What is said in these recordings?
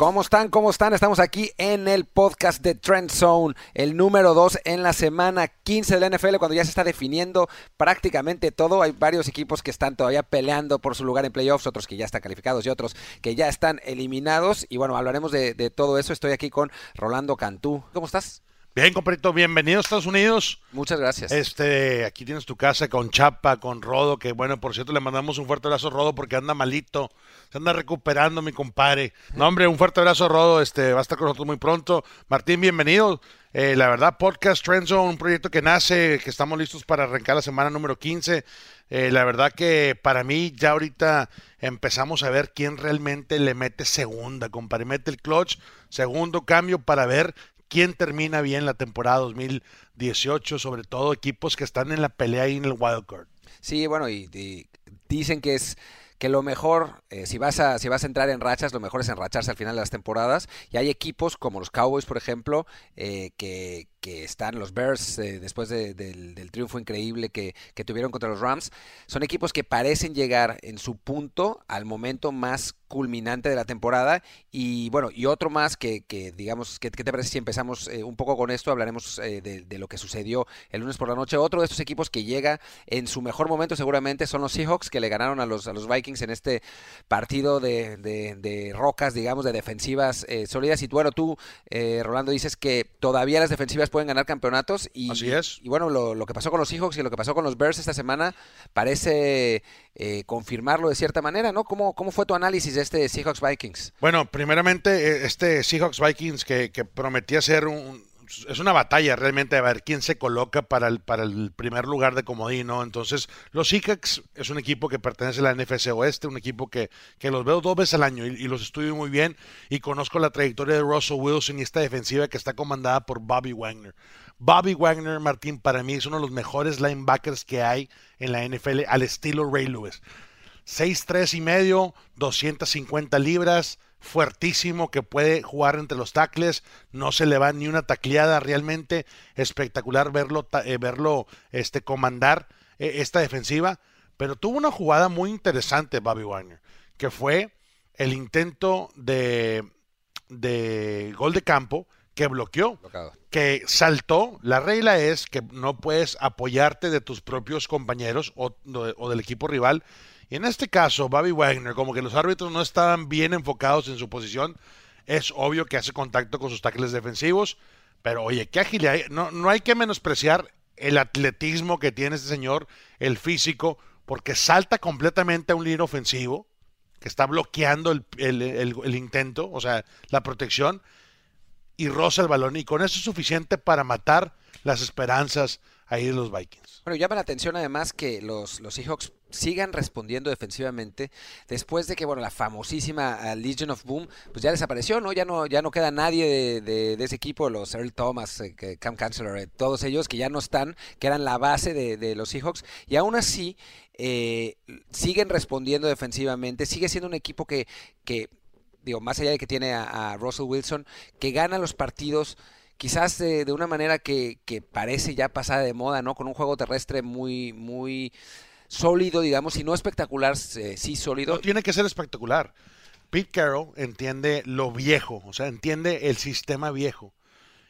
¿Cómo están? ¿Cómo están? Estamos aquí en el podcast de Trend Zone, el número 2 en la semana 15 de la NFL, cuando ya se está definiendo prácticamente todo. Hay varios equipos que están todavía peleando por su lugar en playoffs, otros que ya están calificados y otros que ya están eliminados. Y bueno, hablaremos de, de todo eso. Estoy aquí con Rolando Cantú. ¿Cómo estás? Bien, compadrito, bienvenido a Estados Unidos. Muchas gracias. Este, aquí tienes tu casa con Chapa, con Rodo, que bueno, por cierto, le mandamos un fuerte abrazo a Rodo porque anda malito, se anda recuperando, mi compadre. No, hombre, un fuerte abrazo a Rodo, este, va a estar con nosotros muy pronto. Martín, bienvenido. Eh, la verdad, Podcast Trenzo, un proyecto que nace, que estamos listos para arrancar la semana número 15. Eh, la verdad que para mí ya ahorita empezamos a ver quién realmente le mete segunda, compadre. Mete el clutch, segundo cambio para ver quién termina bien la temporada 2018, sobre todo equipos que están en la pelea ahí en el wildcard. Sí, bueno, y, y dicen que es que lo mejor, eh, si, vas a, si vas a entrar en rachas, lo mejor es enracharse al final de las temporadas. Y hay equipos como los Cowboys, por ejemplo, eh, que, que están los Bears eh, después de, del, del, triunfo increíble que, que, tuvieron contra los Rams, son equipos que parecen llegar en su punto al momento más culminante de la temporada y bueno, y otro más que, que digamos, ¿qué te parece si empezamos eh, un poco con esto? Hablaremos eh, de, lo que sucedió el lunes por la noche. Otro de estos equipos que llega en su mejor momento seguramente son los Seahawks que le ganaron a los, a los Vikings en este partido de, de, de rocas, digamos, de defensivas sólidas. Y bueno, tú, Rolando, dices que todavía las defensivas pueden ganar campeonatos. Y, Así es. Y, y bueno, lo, lo, que pasó con los Seahawks y lo que pasó con los Bears esta semana parece eh, confirmarlo de cierta manera, ¿no? ¿Cómo, ¿Cómo fue tu análisis de este Seahawks Vikings? Bueno, primeramente, este Seahawks Vikings que, que prometía ser un, es una batalla realmente a ver quién se coloca para el, para el primer lugar de comodín, ¿no? Entonces, los Seahawks es un equipo que pertenece a la NFC Oeste, un equipo que, que los veo dos veces al año y, los estudio muy bien y conozco la trayectoria de Russell Wilson y esta defensiva que está comandada por Bobby Wagner. Bobby Wagner, Martín, para mí es uno de los mejores linebackers que hay en la NFL al estilo Ray Lewis. 6'3 y medio, 250 libras, fuertísimo que puede jugar entre los tackles, no se le va ni una tacleada, realmente espectacular verlo, eh, verlo este, comandar eh, esta defensiva, pero tuvo una jugada muy interesante Bobby Wagner, que fue el intento de, de gol de campo que bloqueó, Blocado. que saltó. La regla es que no puedes apoyarte de tus propios compañeros o, o del equipo rival. Y en este caso, Bobby Wagner, como que los árbitros no estaban bien enfocados en su posición, es obvio que hace contacto con sus tackles defensivos, pero oye, qué agilidad. No, no hay que menospreciar el atletismo que tiene este señor, el físico, porque salta completamente a un líder ofensivo, que está bloqueando el, el, intento, o sea, la protección, y roza el balón, y con eso es suficiente para matar las esperanzas ahí de los Vikings. Bueno, llama la atención además que los, los Seahawks sigan respondiendo defensivamente después de que bueno la famosísima Legion of Boom pues ya desapareció no ya no ya no queda nadie de, ese equipo los Earl Thomas eh, Cam Chancellor eh, todos ellos que ya no están que eran la base de, los Seahawks y aún así eh, siguen respondiendo defensivamente sigue siendo un equipo que que digo más allá de que tiene a, a Russell Wilson que gana los partidos quizás de, de una manera que, que, parece ya pasada de moda, ¿no? Con un juego terrestre muy, muy sólido, digamos, y no espectacular, eh, sí sólido. No tiene que ser espectacular. Pete Carroll entiende lo viejo, o sea, entiende el sistema viejo.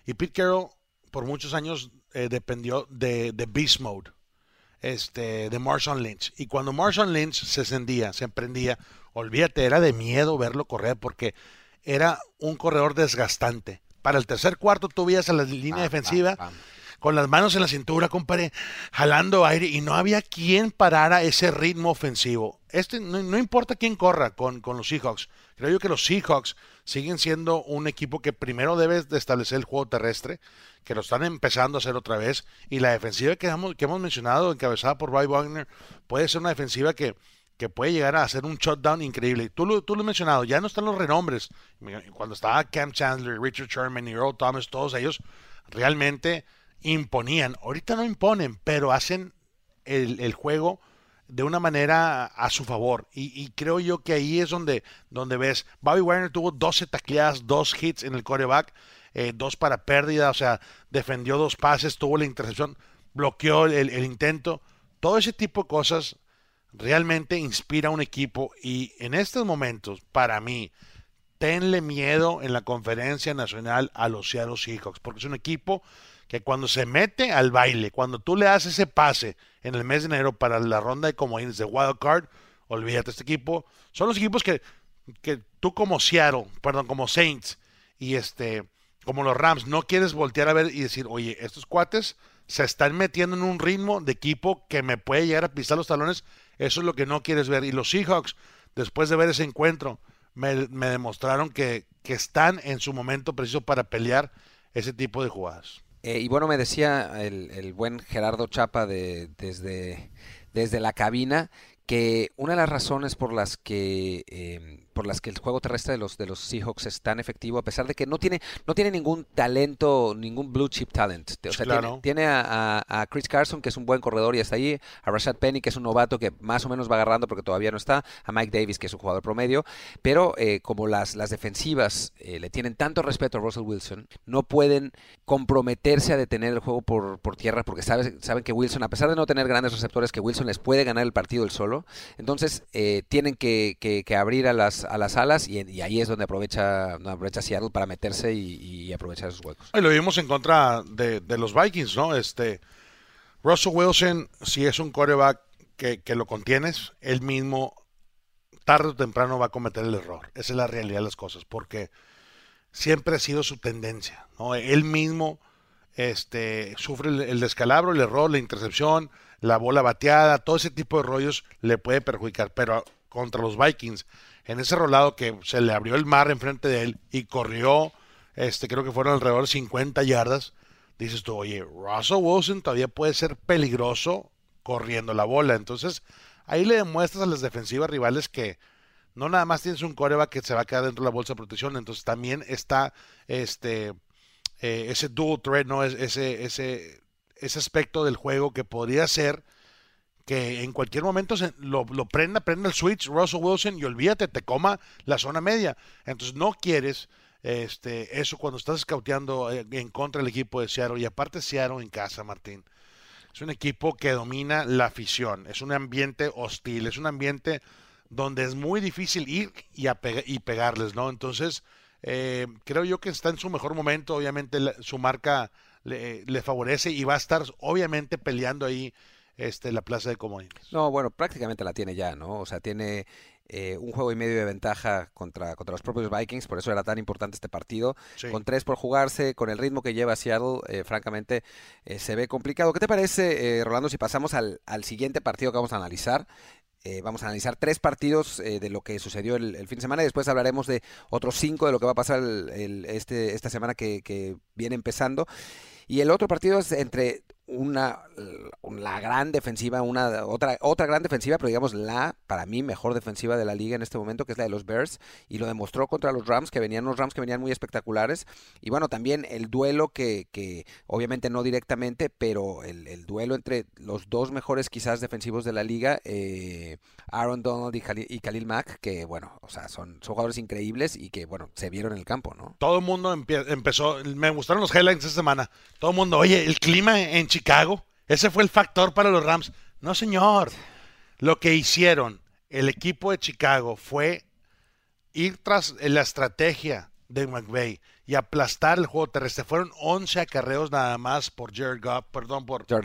Y Pete Carroll por muchos años eh, dependió de, de, Beast Mode, este, de Marshawn Lynch. Y cuando Marshawn Lynch se encendía, se emprendía, olvídate, era de miedo verlo correr porque era un corredor desgastante para el tercer cuarto tú veías a la línea pam, defensiva pam, pam. Con las manos en la cintura, compadre, jalando aire y no había quien parara ese ritmo ofensivo. Este no, importa quién corra con, con, los Seahawks. Creo yo que los Seahawks siguen siendo un equipo que primero debe de establecer el juego terrestre, que lo están empezando a hacer otra vez, y la defensiva que hemos, que hemos mencionado, encabezada por Roy Wagner, puede ser una defensiva que que puede llegar a hacer un shutdown increíble. Tú lo, tú lo has mencionado, ya no están los renombres. Cuando estaba Cam Chandler, Richard Sherman y Earl Thomas, todos ellos realmente imponían. Ahorita no imponen, pero hacen el, juego de una manera a su favor. Y, y, creo yo que ahí es donde, donde ves. Bobby Wagner tuvo 12 tacleadas, dos hits en el coreback, eh, dos para pérdida, o sea, defendió dos pases, tuvo la intercepción, bloqueó el, el intento. Todo ese tipo de cosas realmente inspira a un equipo y en estos momentos, para mí, tenle miedo en la conferencia nacional a los Seattle Seahawks, porque es un equipo que cuando se mete al baile, cuando tú le das ese pase en el mes de enero para la ronda de comodines de Wild Card, olvídate, este equipo, son los equipos que, que tú como Seattle, perdón, como Saints y este, como los Rams, no quieres voltear a ver y decir, oye, estos cuates se están metiendo en un ritmo de equipo que me puede llegar a pisar los talones, eso es lo que no quieres ver. Y los Seahawks, después de ver ese encuentro, me, demostraron que, que, están en su momento preciso para pelear ese tipo de jugadas. Eh, y bueno, me decía el, el buen Gerardo Chapa de, desde, desde la cabina que una de las razones por las que em, por las que el juego terrestre de los de los Seahawks es tan efectivo a pesar de que no tiene no tiene ningún talento ningún blue chip talent. O sea, tiene, a, Chris Carson que es un buen corredor y está ahí a Rashad Penny que es un novato que más o menos va agarrando porque todavía no está a Mike Davis que es un jugador promedio. Pero eh, como las las defensivas eh, le tienen tanto respeto a Russell Wilson no pueden comprometerse a detener el juego por, por tierra porque saben saben que Wilson a pesar de no tener grandes receptores que Wilson les puede ganar el partido el solo. Entonces eh, tienen que, abrir a las, a las alas y, ahí es donde aprovecha, aprovecha Seattle para meterse y, aprovechar esos huecos. Y lo vimos en contra de, los Vikings, ¿no? Este, Russell Wilson, si es un coreback que, lo contienes, él mismo tarde o temprano va a cometer el error. Esa es la realidad de las cosas, porque siempre ha sido su tendencia, ¿no? Él mismo este, sufre el descalabro, el error, la intercepción, la bola bateada, todo ese tipo de rollos le puede perjudicar. Pero contra los Vikings, en ese rolado que se le abrió el mar enfrente de él y corrió, este, creo que fueron alrededor de 50 yardas, dices tú, oye, Russell Wilson todavía puede ser peligroso corriendo la bola. Entonces, ahí le demuestras a las defensivas rivales que no nada más tienes un coreback que se va a quedar dentro de la bolsa de protección, entonces también está este eh, ese dual threat, ¿no? Ese, ese, ese aspecto del juego que podría ser que en cualquier momento se, lo, prenda, prenda el switch Russell Wilson y olvídate, te coma la zona media. Entonces no quieres este, eso cuando estás scouteando eh, en contra del equipo de Seattle y aparte Seattle en casa, Martín. Es un equipo que domina la afición, es un ambiente hostil, es un ambiente donde es muy difícil ir y, y pegarles, ¿no? Entonces, eh, creo yo que está en su mejor momento, obviamente su marca le, favorece y va a estar obviamente peleando ahí este, la plaza de comodines. No, bueno, prácticamente la tiene ya, ¿no? O sea, tiene eh, un juego y medio de ventaja contra, contra los propios Vikings, por eso era tan importante este partido. Con tres por jugarse, con el ritmo que lleva Seattle, eh, francamente eh, se ve complicado. ¿Qué te parece, Rolando, si pasamos al, al, siguiente partido que vamos a analizar? vamos a analizar tres partidos de lo que sucedió el, fin de semana y después hablaremos de otros cinco de lo que va a pasar el, este, esta semana que, que viene empezando. Y el otro partido es entre una la gran defensiva, una otra otra gran defensiva, pero digamos la para mí mejor defensiva de la liga en este momento, que es la de los Bears y lo demostró contra los Rams que venían los Rams que venían muy espectaculares y bueno, también el duelo que, que obviamente no directamente, pero el, el, duelo entre los dos mejores quizás defensivos de la liga, eh, Aaron Donald y Khalil, Mack, que bueno, o sea, son, son jugadores increíbles y que bueno, se vieron en el campo, ¿no? Todo el mundo empezó, me gustaron los highlights esta semana. Todo el mundo, oye, el clima en Chicago Chicago. Ese fue el factor para los Rams. No, señor. Lo que hicieron el equipo de Chicago fue ir tras la estrategia de McVay y aplastar el juego terrestre. Fueron 11 acarreos nada más por Jared Goff, perdón, por Todd,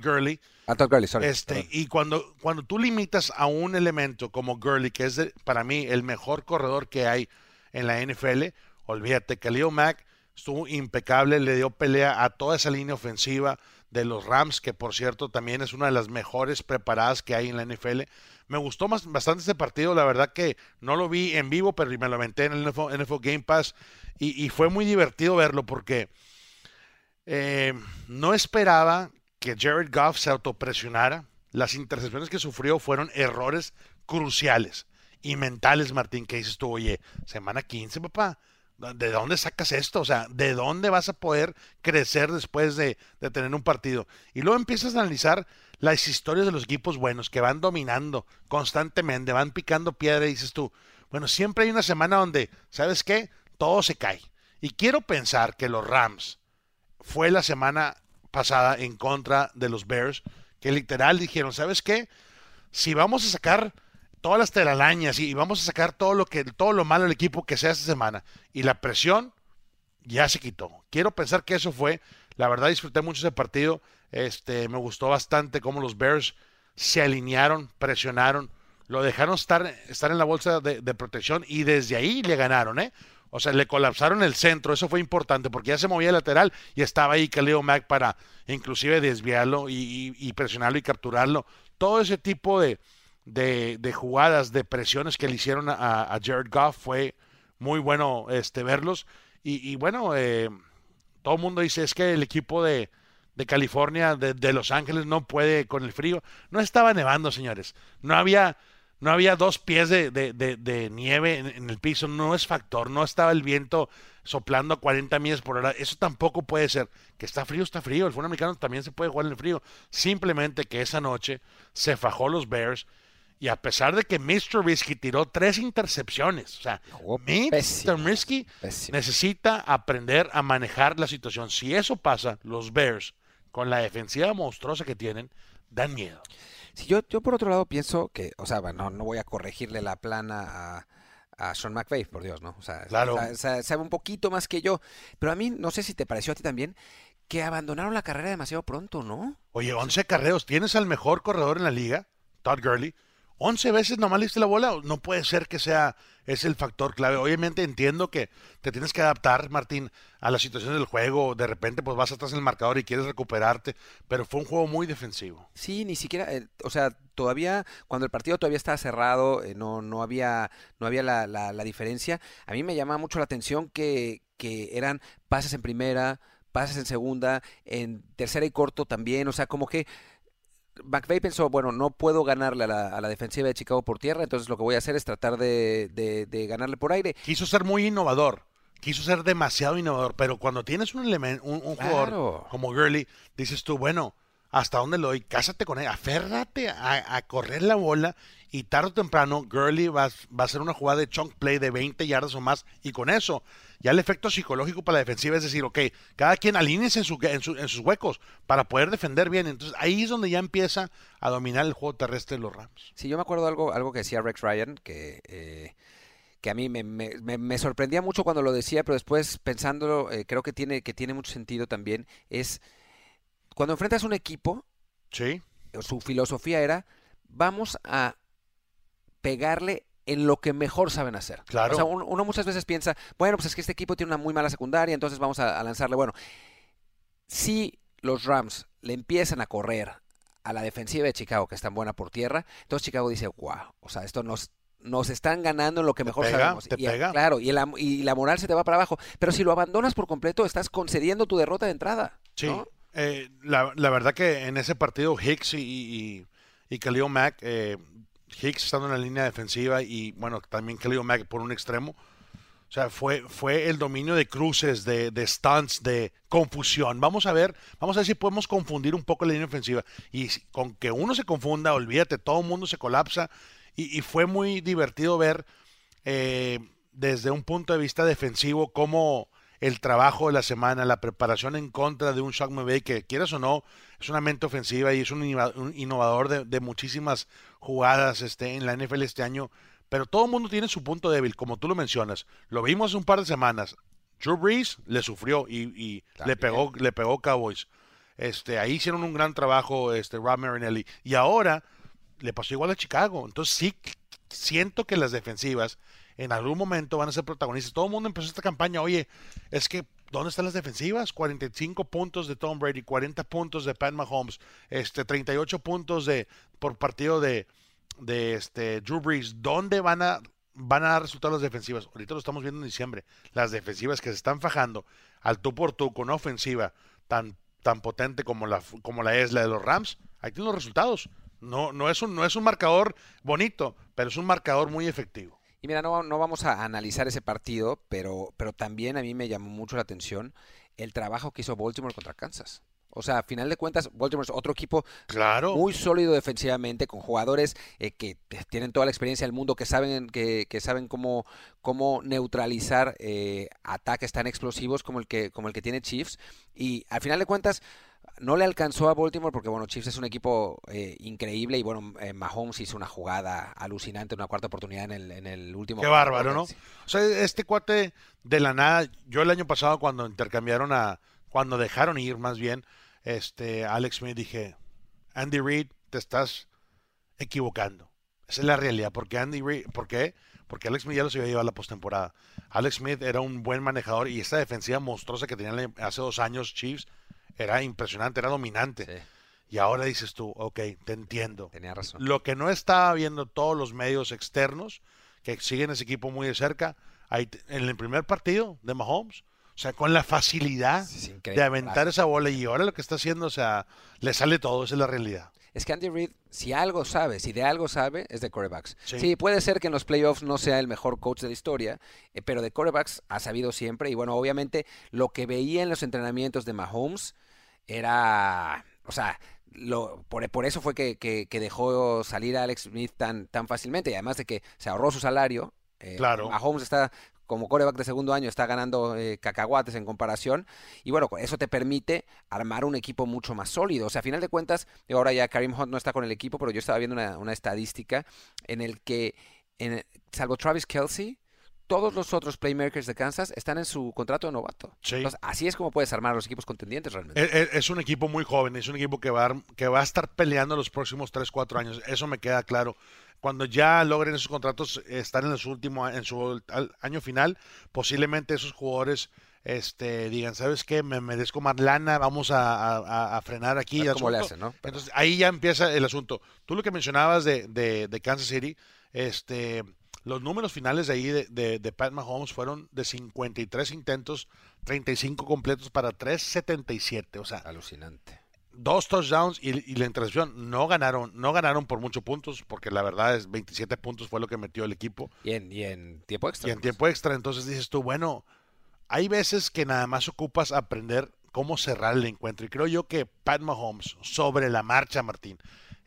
Gurley. Ah, Todd Gurley, sorry. Este, y cuando, cuando tú limitas a un elemento como Gurley, que es para mí el mejor corredor que hay en la NFL, olvídate, Khalil Mack estuvo impecable, le dio pelea a toda esa línea ofensiva de los Rams, que por cierto también es una de las mejores preparadas que hay en la NFL. Me gustó más, bastante este partido, la verdad que no lo vi en vivo, pero me lo aventé en el NFL, Game Pass y, fue muy divertido verlo porque eh, no esperaba que Jared Goff se autopresionara. Las intercepciones que sufrió fueron errores cruciales y mentales, Martín, que dices tú, oye, semana 15, papá ¿De dónde sacas esto? O sea, ¿de dónde vas a poder crecer después de, tener un partido? Y luego empiezas a analizar las historias de los equipos buenos que van dominando constantemente, van picando piedra y dices tú, bueno, siempre hay una semana donde, ¿sabes qué? Todo se cae. Y quiero pensar que los Rams fue la semana pasada en contra de los Bears, que literal dijeron, ¿sabes qué? Si vamos a sacar todas las telarañas y, vamos a sacar todo lo que todo lo malo del equipo que sea esta semana. Y la presión ya se quitó. Quiero pensar que eso fue. La verdad disfruté mucho ese partido. Este, me gustó bastante cómo los Bears se alinearon, presionaron, lo dejaron estar, estar en la bolsa de, protección y desde ahí le ganaron, ¿eh? O sea, le colapsaron el centro, eso fue importante porque ya se movía el lateral y estaba ahí Khalil Mack para inclusive desviarlo y, presionarlo y capturarlo. Todo ese tipo de, de, jugadas, de presiones que le hicieron a, Jared Goff fue muy bueno este, verlos. Y, bueno, eh, todo el mundo dice es que el equipo de, de California, de, de, Los Ángeles, no puede con el frío. No estaba nevando, señores. No había no había dos pies de, de, de, nieve en, el piso, no es factor, no estaba el viento soplando a 40 millas por hora, eso tampoco puede ser. Que está frío, está frío, el fútbol americano también se puede jugar en el frío. Simplemente que esa noche se fajó los Bears y a pesar de que Mr. Risky tiró tres intercepciones, o sea, Mr. Risky necesita aprender a manejar la situación. Si eso pasa, los Bears, con la defensiva monstruosa que tienen, dan miedo. Si yo, yo por otro lado pienso que, o sea, bueno, no voy a corregirle la plana a, Sean McVay, por Dios, ¿no? O sea, claro. sabe un poquito más que yo. Pero a mí, no sé si te pareció a ti también, que abandonaron la carrera demasiado pronto, ¿no? Oye, 11 carreros, tienes al mejor corredor en la liga, Todd Gurley. 11 veces nomás le diste la bola, no puede ser que sea es el factor clave. Obviamente entiendo que te tienes que adaptar, Martín, a la situación del juego. De repente, pues vas atrás en el marcador y quieres recuperarte, pero fue un juego muy defensivo. Sí, ni siquiera, eh, o sea, todavía, cuando el partido todavía estaba cerrado, eh, no, no había, no había la, la, diferencia. A mí me llama mucho la atención que, que eran pases en primera, pases en segunda, en tercera y corto también, o sea, como que McVeigh pensó, bueno, no puedo ganarle a la, defensiva de Chicago por tierra, entonces lo que voy a hacer es tratar de, ganarle por aire. Quiso ser muy innovador, quiso ser demasiado innovador, pero cuando tienes un, elemento, un, jugador como Gurley, dices tú, bueno, ¿hasta dónde lo doy? Cásate con él, aférrate a, correr la bola y tarde o temprano Gurley va, a hacer una jugada de chunk play de 20 yardas o más y con eso ya el efecto psicológico para la defensiva es decir, ok, cada quien alíñese en, sus huecos para poder defender bien. Entonces ahí es donde ya empieza a dominar el juego terrestre de los Rams. Sí, yo me acuerdo algo, algo que decía Rex Ryan, que... Eh, que a mí me, me, sorprendía mucho cuando lo decía, pero después pensándolo, eh, creo que tiene, que tiene mucho sentido también, es cuando enfrentas un equipo, sí. su filosofía era, vamos a pegarle en lo que mejor saben hacer. Claro. O sea, uno, muchas veces piensa, bueno, pues es que este equipo tiene una muy mala secundaria, entonces vamos a, lanzarle. Bueno, si los Rams le empiezan a correr a la defensiva de Chicago, que es tan buena por tierra, entonces Chicago dice, wow, o sea, esto nos, nos están ganando en lo que mejor sabemos. y, Claro, y, y, la moral se te va para abajo. Pero si lo abandonas por completo, estás concediendo tu derrota de entrada. Sí. Eh, la, verdad que en ese partido Hicks y, y, y Khalil Mack eh, Hicks estando en la línea defensiva y bueno, también Khalil Mack por un extremo. O sea, fue, fue el dominio de cruces, de, stunts, de confusión. Vamos a ver, vamos a ver si podemos confundir un poco la línea ofensiva. Y con que uno se confunda, olvídate, todo el mundo se colapsa. Y, fue muy divertido ver eh, desde un punto de vista defensivo cómo el trabajo de la semana, la preparación en contra de un Shock McVay que quieras o no, es una mente ofensiva y es un innovador de, muchísimas jugadas este, en la NFL este año. Pero todo el mundo tiene su punto débil, como tú lo mencionas. Lo vimos hace un par de semanas. Drew Brees le sufrió y, le pegó, le pegó Cowboys. Este, ahí hicieron un gran trabajo, este, Rob Marinelli. Y ahora le pasó igual a Chicago. Entonces sí siento que las defensivas en algún momento van a ser protagonistas. Todo el mundo empezó esta campaña, oye, es que ¿dónde están las defensivas? 45 puntos de Tom Brady, 40 puntos de Pat Mahomes, este 38 puntos de por partido de, de este Drew Brees. ¿Dónde van a van a dar resultados las defensivas? Ahorita lo estamos viendo en diciembre. Las defensivas que se están fajando al tú por tú con una ofensiva tan tan potente como la como la es la de los Rams. Ahí tienen los resultados. No, no, es un, no es un marcador bonito, pero es un marcador muy efectivo. Y mira, no, no vamos a analizar ese partido, pero, pero también a mí me llamó mucho la atención el trabajo que hizo Baltimore contra Kansas. O sea, a final de cuentas, Baltimore es otro equipo claro. muy sólido defensivamente, con jugadores eh, que tienen toda la experiencia del mundo, que saben, que, que saben cómo, cómo neutralizar eh, ataques tan explosivos como el que, como el que tiene Chiefs. Y al final de cuentas, no le alcanzó a Baltimore porque, bueno, Chiefs es un equipo eh, increíble y, bueno, eh, Mahomes hizo una jugada alucinante, una cuarta oportunidad en el, en el último. Qué bárbaro, ¿no? O sea, este cuate de la nada, yo el año pasado cuando intercambiaron a, cuando dejaron ir más bien, este, Alex Smith dije, Andy Reid, te estás equivocando. Esa es la realidad, porque Andy Reid, ¿por qué? Porque Alex Smith ya los había llevado a la postemporada. Alex Smith era un buen manejador y esta defensiva monstruosa que tenían hace dos años Chiefs era impresionante, era dominante. Y ahora dices tú, ok, te entiendo. Tenía razón. Lo que no estaba viendo todos los medios externos que siguen ese equipo muy de cerca, ahí, en el primer partido de Mahomes, o sea, con la facilidad de aventar esa bola y ahora lo que está haciendo, o sea, le sale todo, esa es la realidad. Es que Andy Reid, si algo sabe, si de algo sabe, es de corebacks. Sí. puede ser que en los playoffs no sea el mejor coach de la historia, eh, pero de corebacks ha sabido siempre. Y bueno, obviamente lo que veía en los entrenamientos de Mahomes era, o sea, lo, por, por, eso fue que, que, dejó salir a Alex Smith tan, tan fácilmente y además de que se ahorró su salario. Eh, claro. Mahomes está como coreback de segundo año está ganando eh, cacahuates en comparación. Y bueno, eso te permite armar un equipo mucho más sólido. O sea, a final de cuentas, ahora ya Karim Hunt no está con el equipo, pero yo estaba viendo una, una estadística en el que, en, salvo Travis Kelsey, todos los otros playmakers de Kansas están en su contrato de novato. así es como puedes armar los equipos contendientes realmente. Es, un equipo muy joven, es un equipo que va, a, que va a estar peleando los próximos 3, 4 años. Eso me queda claro. Cuando ya logren esos contratos, estar en su último en su año final, posiblemente esos jugadores este, digan, ¿sabes qué? Me merezco más lana, vamos a, frenar aquí. ¿Cómo le hacen, no? Entonces ahí ya empieza el asunto. Tú lo que mencionabas de, de, de Kansas City, este los números finales de ahí de, de, Pat Mahomes fueron de 53 intentos, 35 completos para 3.77. O sea, alucinante. Dos touchdowns y, la intercepción no ganaron, no ganaron por muchos puntos, porque la verdad es 27 puntos fue lo que metió el equipo. Y en, y en tiempo extra. Y en tiempo extra. Entonces dices tú, bueno, hay veces que nada más ocupas aprender cómo cerrar el encuentro. Y creo yo que Pat Mahomes, sobre la marcha, Martín,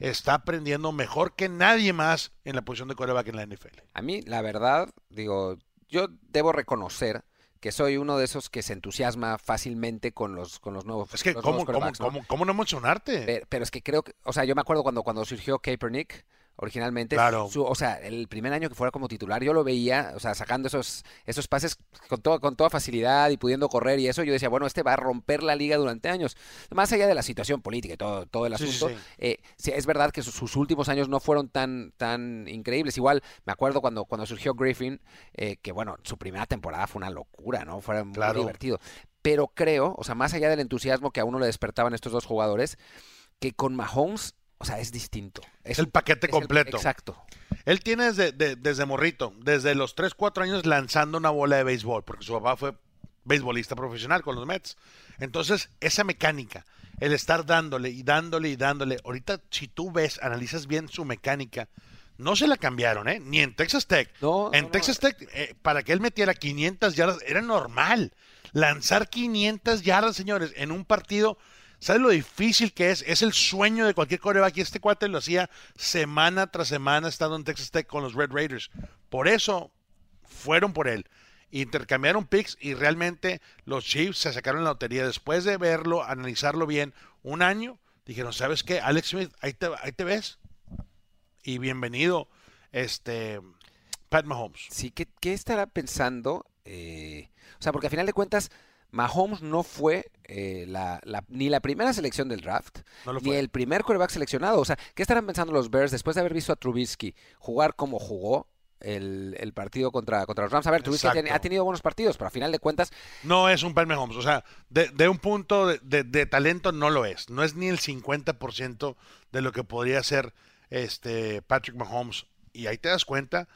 está aprendiendo mejor que nadie más en la posición de coreback en la NFL. A mí, la verdad, digo, yo debo reconocer que soy uno de esos que se entusiasma fácilmente con los, con los nuevos. Es que, ¿cómo, ¿cómo, ¿cómo, no emocionarte? Pero, pero, es que creo que, o sea, yo me acuerdo cuando, cuando surgió Kaepernick, originalmente. Claro. o sea, el primer año que fuera como titular, yo lo veía, o sea, sacando esos, esos pases con, todo, con toda facilidad y pudiendo correr y eso, yo decía, bueno, este va a romper la liga durante años. Más allá de la situación política y todo, todo el asunto, eh, es verdad que sus, últimos años no fueron tan, tan increíbles. Igual, me acuerdo cuando, cuando surgió Griffin, eh, que bueno, su primera temporada fue una locura, ¿no? Fue muy divertido. Pero creo, o sea, más allá del entusiasmo que a uno le despertaban estos dos jugadores, que con Mahomes o sea, es distinto. Es el paquete completo. exacto. Él tiene desde, desde morrito, desde los 3, 4 años lanzando una bola de béisbol, porque su papá fue beisbolista profesional con los Mets. Entonces, esa mecánica, el estar dándole y dándole y dándole, ahorita si tú ves, analizas bien su mecánica, no se la cambiaron, ¿eh? Ni en Texas Tech. en Texas Tech, eh, para que él metiera 500 yardas, era normal. Lanzar 500 yardas, señores, en un partido ¿Sabes lo difícil que es? Es el sueño de cualquier coreback y este cuate lo hacía semana tras semana estando en Texas Tech con los Red Raiders. Por eso fueron por él. Intercambiaron picks y realmente los Chiefs se sacaron la lotería. Después de verlo, analizarlo bien, un año, dijeron, ¿sabes qué? Alex Smith, ahí te, ahí te ves. Y bienvenido, este, Pat Mahomes. Sí, ¿qué, estará pensando? Eh, o sea, porque al final de cuentas Mahomes no fue eh, la, ni la primera selección del draft, ni el primer quarterback seleccionado. O sea, ¿qué estarán pensando los Bears después de haber visto a Trubisky jugar como jugó? El, partido contra, contra los Rams. A ver, Trubisky ha tenido buenos partidos, pero a final de cuentas. No es un Pat Mahomes. O sea, de, un punto de, talento no lo es. No es ni el 50% de lo que podría ser este Patrick Mahomes. Y ahí te das cuenta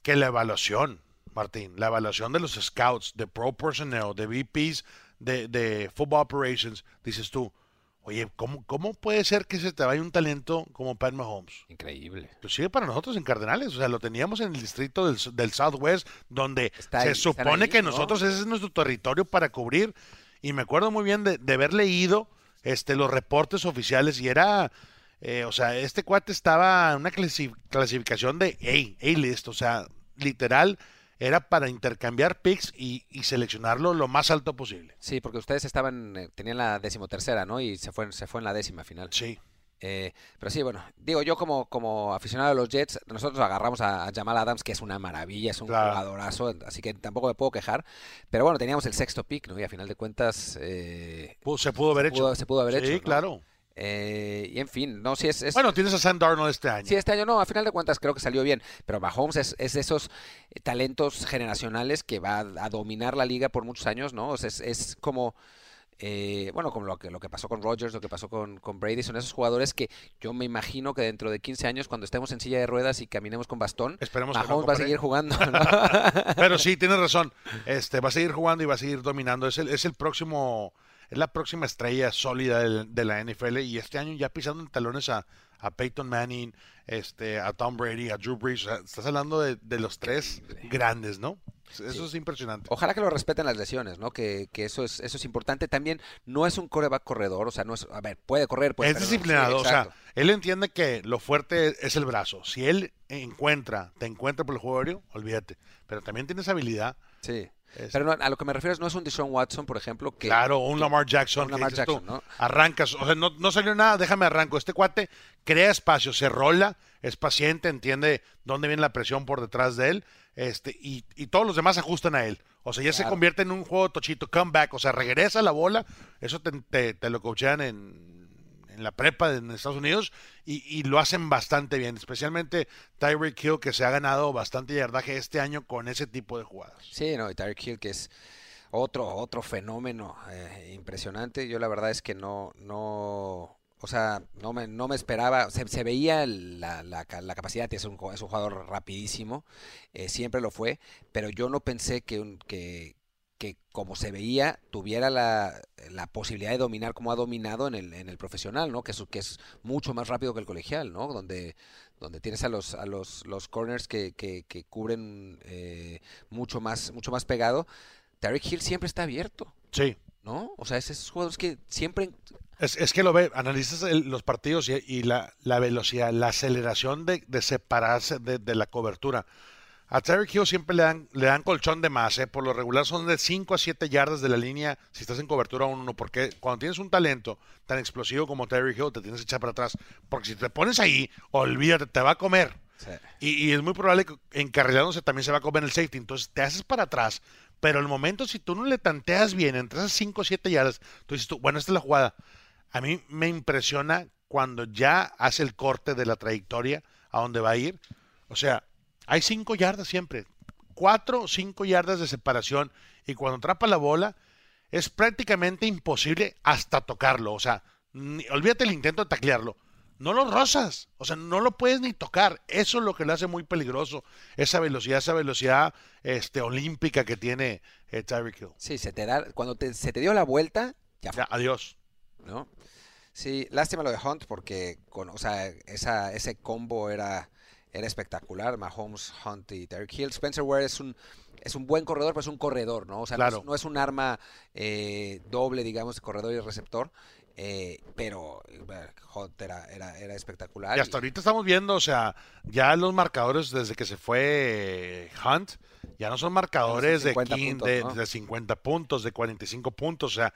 que la evaluación Martín, la evaluación de los scouts, de pro personnel, de VPs, de, de football operations, dices tú, oye, ¿cómo, ¿cómo puede ser que se te vaya un talento como Pat Mahomes? Increíble. sigue para nosotros en Cardenales, o sea, lo teníamos en el distrito del, Southwest, donde se supone que nosotros ese es nuestro territorio para cubrir. Y me acuerdo muy bien de, de haber leído este, los reportes oficiales y era... Eh, o sea, este cuate estaba en una clasificación de A, A-list, o sea, literal, era para intercambiar picks y, seleccionarlo lo más alto posible. Sí, porque ustedes estaban, eh, tenían la decimotercera, ¿no? Y se fue, se fue en la décima final. Sí. Eh, pero sí, bueno, digo, yo como, como aficionado a los Jets, nosotros agarramos a, Jamal Adams, que es una maravilla, es un jugadorazo, así que tampoco me puedo quejar. Pero bueno, teníamos el sexto pick, ¿no? Y a final de cuentas... Eh, se pudo haber hecho. se pudo haber hecho. Sí, claro. Eh, y en fin, no, si es, Bueno, tienes a Sam Darnold este año. Sí, este año no, a final de cuentas creo que salió bien. Pero Mahomes es, es de esos talentos generacionales que va a, dominar la liga por muchos años, ¿no? es, es como eh, bueno, como lo que, lo que pasó con Rogers, lo que pasó con, con, Brady, son esos jugadores que yo me imagino que dentro de 15 años, cuando estemos en silla de ruedas y caminemos con bastón, Esperemos Mahomes va a seguir jugando. Pero sí, tienes razón, este, va a seguir jugando y va a seguir dominando. Es el, es el próximo, es la próxima estrella sólida de, la NFL y este año ya pisando en talones a, a Peyton Manning, este, a Tom Brady, a Drew Brees. estás hablando de, de los tres grandes, ¿no? Eso es impresionante. Ojalá que lo respeten las lesiones, ¿no? Que, que, eso es eso es importante. También no es un coreback corredor, o sea, no es, a ver, puede correr, puede Es disciplinado, o sea, él entiende que lo fuerte es el brazo. Si él encuentra, te encuentra por el juego aéreo, olvídate. Pero también tienes habilidad. Sí. Pero a lo que me refiero es, no es un Deshaun Watson, por ejemplo. Que, claro, un Lamar Jackson. Lamar Jackson ¿no? Arrancas, o sea, no, no, salió nada, déjame arranco. Este cuate crea espacio, se rola, es paciente, entiende dónde viene la presión por detrás de él este, y, y, todos los demás ajustan a él. O sea, ya se convierte en un juego tochito, comeback, o sea, regresa la bola, eso te, te, lo coachean en, en, la prepa en Estados Unidos y, y, lo hacen bastante bien, especialmente Tyreek Hill que se ha ganado bastante yardaje este año con ese tipo de jugadas. Sí, no, y Tyreek Hill que es otro otro fenómeno eh, impresionante. Yo la verdad es que no no o sea, no me, no me esperaba, se, se veía la, la, capacidad, es un, es un jugador rapidísimo, eh, siempre lo fue, pero yo no pensé que, que, que como se veía, tuviera la, la, posibilidad de dominar como ha dominado en el, en el profesional, ¿no? Que es, que es mucho más rápido que el colegial, ¿no? Donde, donde tienes a los, a los, los corners que, que, que cubren eh, mucho, más, mucho más pegado. Tarek Hill siempre está abierto. Sí. ¿No? O sea, es esos jugadores que siempre es, que lo ve, analizas los partidos y, la, velocidad, la aceleración de, separarse de, la cobertura. A Terry Hill siempre le dan, le dan colchón de más, ¿eh? por lo regular son de 5 a 7 yardas de la línea si estás en cobertura 1 porque cuando tienes un talento tan explosivo como Terry Hill te tienes que echar para atrás, porque si te pones ahí, olvídate, te va a comer. Y, es muy probable que encarrilándose también se va a comer el safety, entonces te haces para atrás, pero el momento si tú no le tanteas bien entre esas 5 o 7 yardas, tú dices tú, bueno, esta es la jugada a mí me impresiona cuando ya hace el corte de la trayectoria a dónde va a ir. O sea, hay cinco yardas siempre, cuatro o cinco yardas de separación y cuando atrapa la bola es prácticamente imposible hasta tocarlo. O sea, olvídate el intento de taclearlo. No lo rozas, o sea, no lo puedes ni tocar. Eso es lo que lo hace muy peligroso. Esa velocidad, esa velocidad este, olímpica que tiene eh, Tyreek Hill. Sí, se te da, cuando se te dio la vuelta, ya, ya adiós. ¿no? Sí, lástima lo de Hunt porque con, o sea, esa, ese combo era, era espectacular. Mahomes, Hunt y Derek Hill. Spencer Ware es un, es un buen corredor, pero es un corredor, ¿no? O sea, no, es, un arma eh, doble, digamos, corredor y receptor. Eh, pero Hunt era, era, era, espectacular. Y hasta ahorita estamos viendo, o sea, ya los marcadores desde que se fue Hunt, ya no son marcadores de, de, de 50 puntos, de 45 puntos, o sea,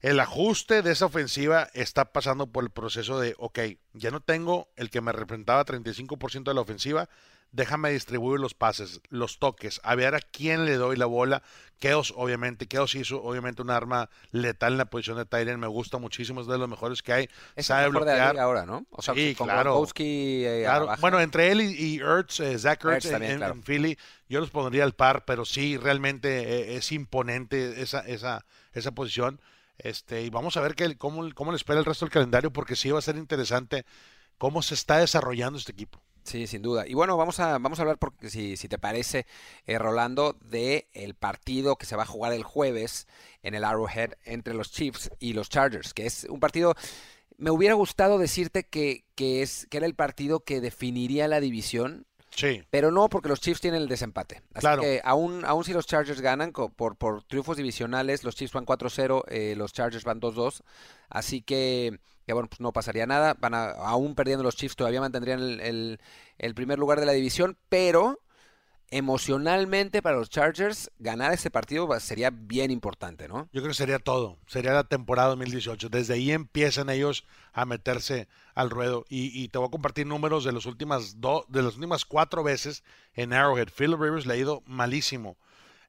el ajuste de esa ofensiva está pasando por el proceso de, ok, ya no tengo el que me representaba 35% de la ofensiva, déjame distribuir los pases, los toques, a ver a quién le doy la bola. Keos, obviamente, Keos hizo obviamente un arma letal en la posición de Tyrion, me gusta muchísimo, es de los mejores que hay. Es sabe el bloquear. ahora, ¿no? O sea, sí, claro. Eh, bueno, entre él y, Ertz, eh, Zach Ertz, en, Philly, yo los pondría al par, pero sí, realmente eh, es imponente esa, esa, esa posición. Este, y vamos a ver que, cómo, cómo le espera el resto del calendario, porque sí va a ser interesante cómo se está desarrollando este equipo. Sí, sin duda. Y bueno, vamos a, vamos a hablar, porque, si, si te parece, eh, Rolando, de el partido que se va a jugar el jueves en el Arrowhead entre los Chiefs y los Chargers, que es un partido... Me hubiera gustado decirte que, que, es, que era el partido que definiría la división, Sí. Pero no, porque los Chiefs tienen el desempate. Así que aún, aún si los Chargers ganan por, por triunfos divisionales, los Chiefs van 4-0, eh, los Chargers van 2-2. Así que, que, bueno, pues no pasaría nada. Van aún perdiendo los Chiefs, todavía mantendrían el, el, primer lugar de la división, pero emocionalmente para los Chargers, ganar este partido sería bien importante, ¿no? Yo creo que sería todo. Sería la temporada 2018. Desde ahí empiezan ellos a meterse al ruedo. Y, te voy a compartir números de, las últimas dos, de las últimas cuatro veces en Arrowhead. Philip Rivers le ha ido malísimo.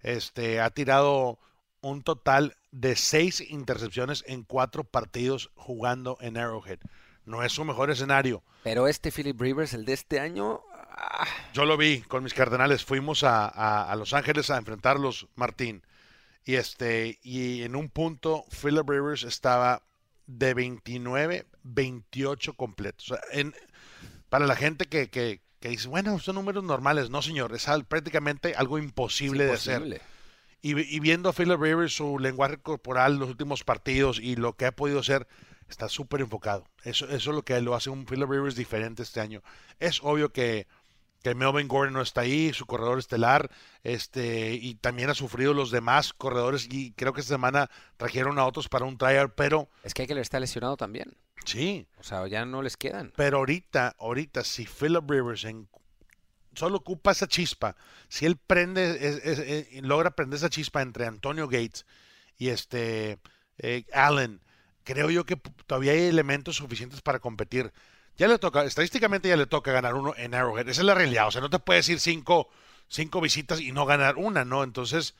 Este, ha tirado un total de seis intercepciones en cuatro partidos jugando en Arrowhead. No es su mejor escenario. Pero este Philip Rivers, el de este año, yo lo vi con mis cardenales. Fuimos a, Los Ángeles a enfrentarlos, Martín. Y este, y en un punto, Philip Rivers estaba de 29, 28 completos. en, para la gente que, que, dice, bueno, son números normales. No, señor, es prácticamente algo imposible, de hacer. Y, y, viendo a Philip Rivers, su lenguaje corporal, los últimos partidos y lo que ha podido hacer, está súper enfocado. Eso, eso es lo que lo hace un Philip Rivers diferente este año. Es obvio que que Melvin Gordon no está ahí, su corredor estelar, este, y también ha sufrido los demás corredores, y creo que esta semana trajeron a otros para un trial, pero... Es que hay que le está lesionado también. Sí. O sea, ya no les quedan. Pero ahorita, ahorita, si Philip Rivers solo ocupa esa chispa, si él prende, logra prender esa chispa entre Antonio Gates y este eh, Allen, creo yo que todavía hay elementos suficientes para competir ya le toca, estadísticamente ya le toca ganar uno en Arrowhead. Esa es la realidad. O sea, no te puedes ir cinco, cinco visitas y no ganar una, ¿no? Entonces,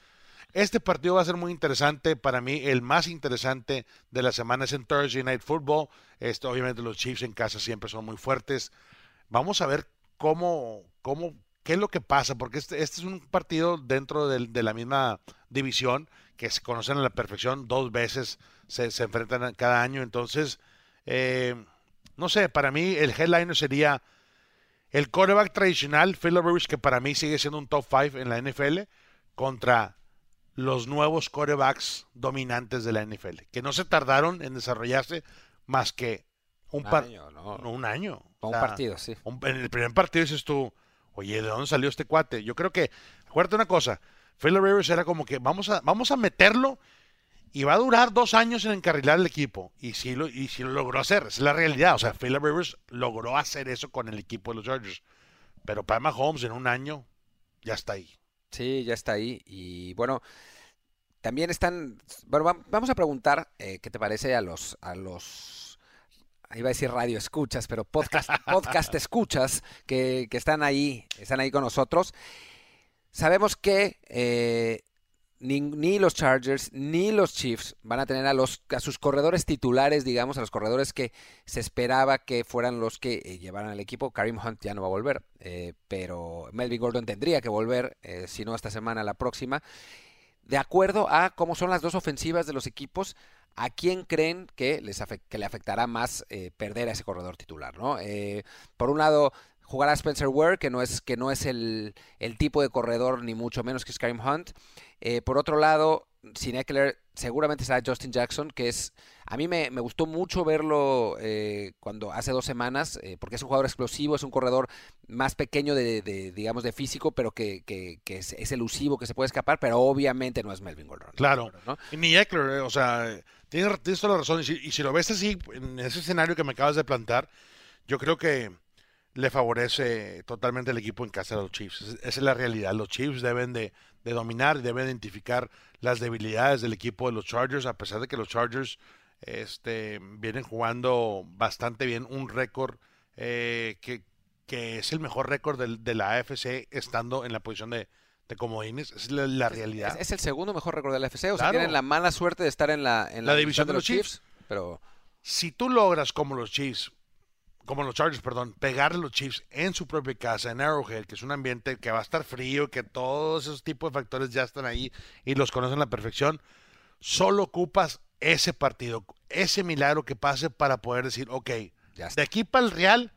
este partido va a ser muy interesante. Para mí, el más interesante de la semana es en Thursday Night Football. Esto, obviamente, los Chiefs en casa siempre son muy fuertes. Vamos a ver cómo, cómo, qué es lo que pasa, porque este, este es un partido dentro de, de, la misma división que se conocen a la perfección. Dos veces se, se enfrentan cada año. Entonces, eh, no sé, para mí el headliner sería el quarterback tradicional, Philip Rivers, que para mí sigue siendo un top 5 en la NFL, contra los nuevos quarterbacks dominantes de la NFL, que no se tardaron en desarrollarse más que un, año, no. un año. un partido, sí. en el primer partido dices tú, oye, ¿de dónde salió este cuate? Yo creo que, acuérdate una cosa, Philip Rivers era como que vamos a, vamos a meterlo y va a durar dos años en encarrilar el equipo. Y sí lo, y lo logró hacer. es la realidad. O sea, Philip Rivers logró hacer eso con el equipo de los Chargers. Pero para Mahomes en un año ya está ahí. Sí, ya está ahí. Y bueno, también están. Bueno, vamos a preguntar eh, qué te parece a los. A los iba a decir radio escuchas, pero podcast, podcast escuchas que, que están ahí, están ahí con nosotros. Sabemos que eh, ni, los Chargers ni los Chiefs van a tener a, los, a sus corredores titulares, digamos, a los corredores que se esperaba que fueran los que eh, llevaran al equipo. Karim Hunt ya no va a volver, eh, pero Melvin Gordon tendría que volver, eh, si no esta semana, la próxima. De acuerdo a cómo son las dos ofensivas de los equipos, ¿a quién creen que, les que le afectará más perder a ese corredor titular? ¿no? por un lado, jugar a Spencer Ware, que no es, que no es el, el tipo de corredor ni mucho menos que Karim Hunt. Eh, por otro lado, sin Eckler seguramente será Justin Jackson, que es, a mí me, gustó mucho verlo eh, cuando hace dos semanas, eh, porque es un jugador explosivo, es un corredor más pequeño de, digamos, de físico, pero que, es, elusivo, que se puede escapar, pero obviamente no es Melvin Gordon. Claro, ni Eckler, o sea, tienes, tienes, toda la razón, y si, y si lo ves así, en ese escenario que me acabas de plantar, yo creo que le favorece totalmente el equipo en casa de los Chiefs. Esa es la realidad. Los Chiefs deben de, dominar, deben identificar las debilidades del equipo de los Chargers, a pesar de que los Chargers este, vienen jugando bastante bien, un récord eh, que, que, es el mejor récord de, la AFC estando en la posición de, de comodines. Es la, realidad. Es, el segundo mejor récord de la AFC. O sea, tienen la mala suerte de estar en la, en la, división, de, los Chiefs. Pero si tú logras como los Chiefs como los Chargers, perdón, pegarle a los Chiefs en su propia casa, en Arrowhead, que es un ambiente que va a estar frío, que todos esos tipos de factores ya están ahí y los conocen a la perfección, solo ocupas ese partido, ese milagro que pase para poder decir, ok, de aquí para el Real,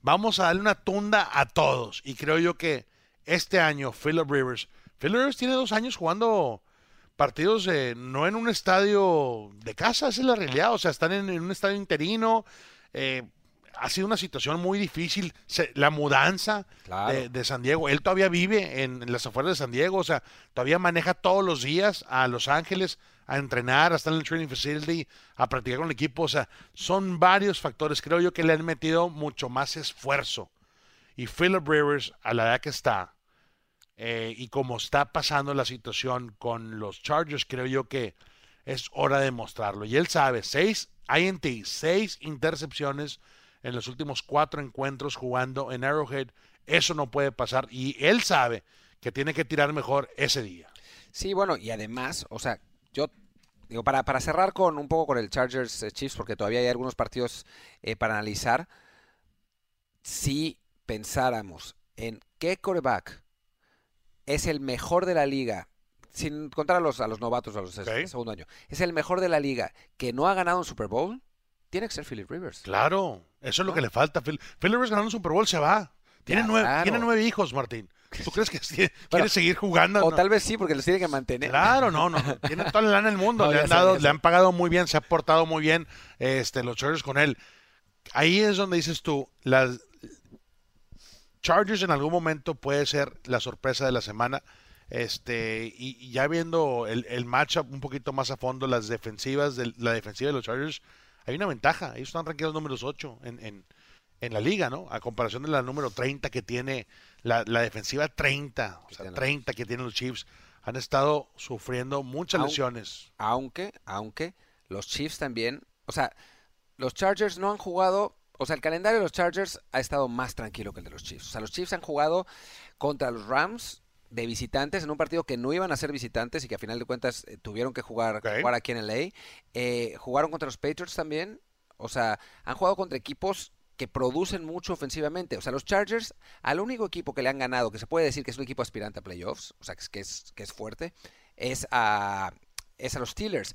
vamos a darle una tunda a todos. Y creo yo que este año, Philip Rivers, Philip Rivers tiene dos años jugando partidos no en un estadio de casa, esa es la realidad, o sea, están en, un estadio interino. Eh, ha sido una situación muy difícil. la mudanza de, San Diego. Él todavía vive en, las afueras de San Diego. O sea, todavía maneja todos los días a Los Ángeles a entrenar, a estar en el training facility, a practicar con el equipo. O sea, son varios factores. Creo yo que le han metido mucho más esfuerzo. Y Philip Rivers, a la edad que está, eh, y como está pasando la situación con los Chargers, creo yo que es hora de mostrarlo. Y él sabe, seis INT, seis intercepciones en los últimos cuatro encuentros jugando en Arrowhead. Eso no puede pasar. Y él sabe que tiene que tirar mejor ese día. Sí, bueno, y además, o sea, yo digo, para, para cerrar con un poco con el Chargers eh, Chiefs, porque todavía hay algunos partidos eh, para analizar, si pensáramos en qué coreback es el mejor de la liga, sin contar a los, a los novatos a los segundo año, es el mejor de la liga que no ha ganado un Super Bowl, tiene que ser Philip Rivers. Claro, eso es lo que le falta. Phil, Phil Rivers ganando un Super Bowl se va. Tiene, nueve, claro. tiene nueve hijos, Martín. ¿Tú crees que sí- quiere Bueno, seguir jugando? O No. tal vez sí, porque los tiene que mantener. Claro, no, no. Tiene toda la lana del mundo. No, le han dado, le han pagado muy bien, se ha portado muy bien este, los Chargers con él. Ahí es donde dices tú, las Chargers en algún momento puede ser la sorpresa de la semana. Este, y, y ya viendo el, el matchup un poquito más a fondo, las defensivas, de, la defensiva de los Chargers, hay una ventaja. Ellos están rankeados números 8 en, en, en la liga, ¿no? A comparación de la número 30 que tiene la, la defensiva 30, o sea, tiene. 30 que tienen los Chiefs. Han estado sufriendo muchas lesiones. Aunque, aunque los Chiefs también, o sea, los Chargers no han jugado, o sea, el calendario de los Chargers ha estado más tranquilo que el de los Chiefs. O sea, los Chiefs han jugado contra los Rams de visitantes en un partido que no iban a ser visitantes y que a final de cuentas eh, tuvieron que jugar, jugar aquí en LA. Eh, jugaron contra los Patriots también. O sea, han jugado contra equipos que producen mucho ofensivamente. O sea, los Chargers, al único equipo que le han ganado, que se puede decir que es un equipo aspirante a playoffs, o sea, que es, que es, que es fuerte, es a, es a los Steelers.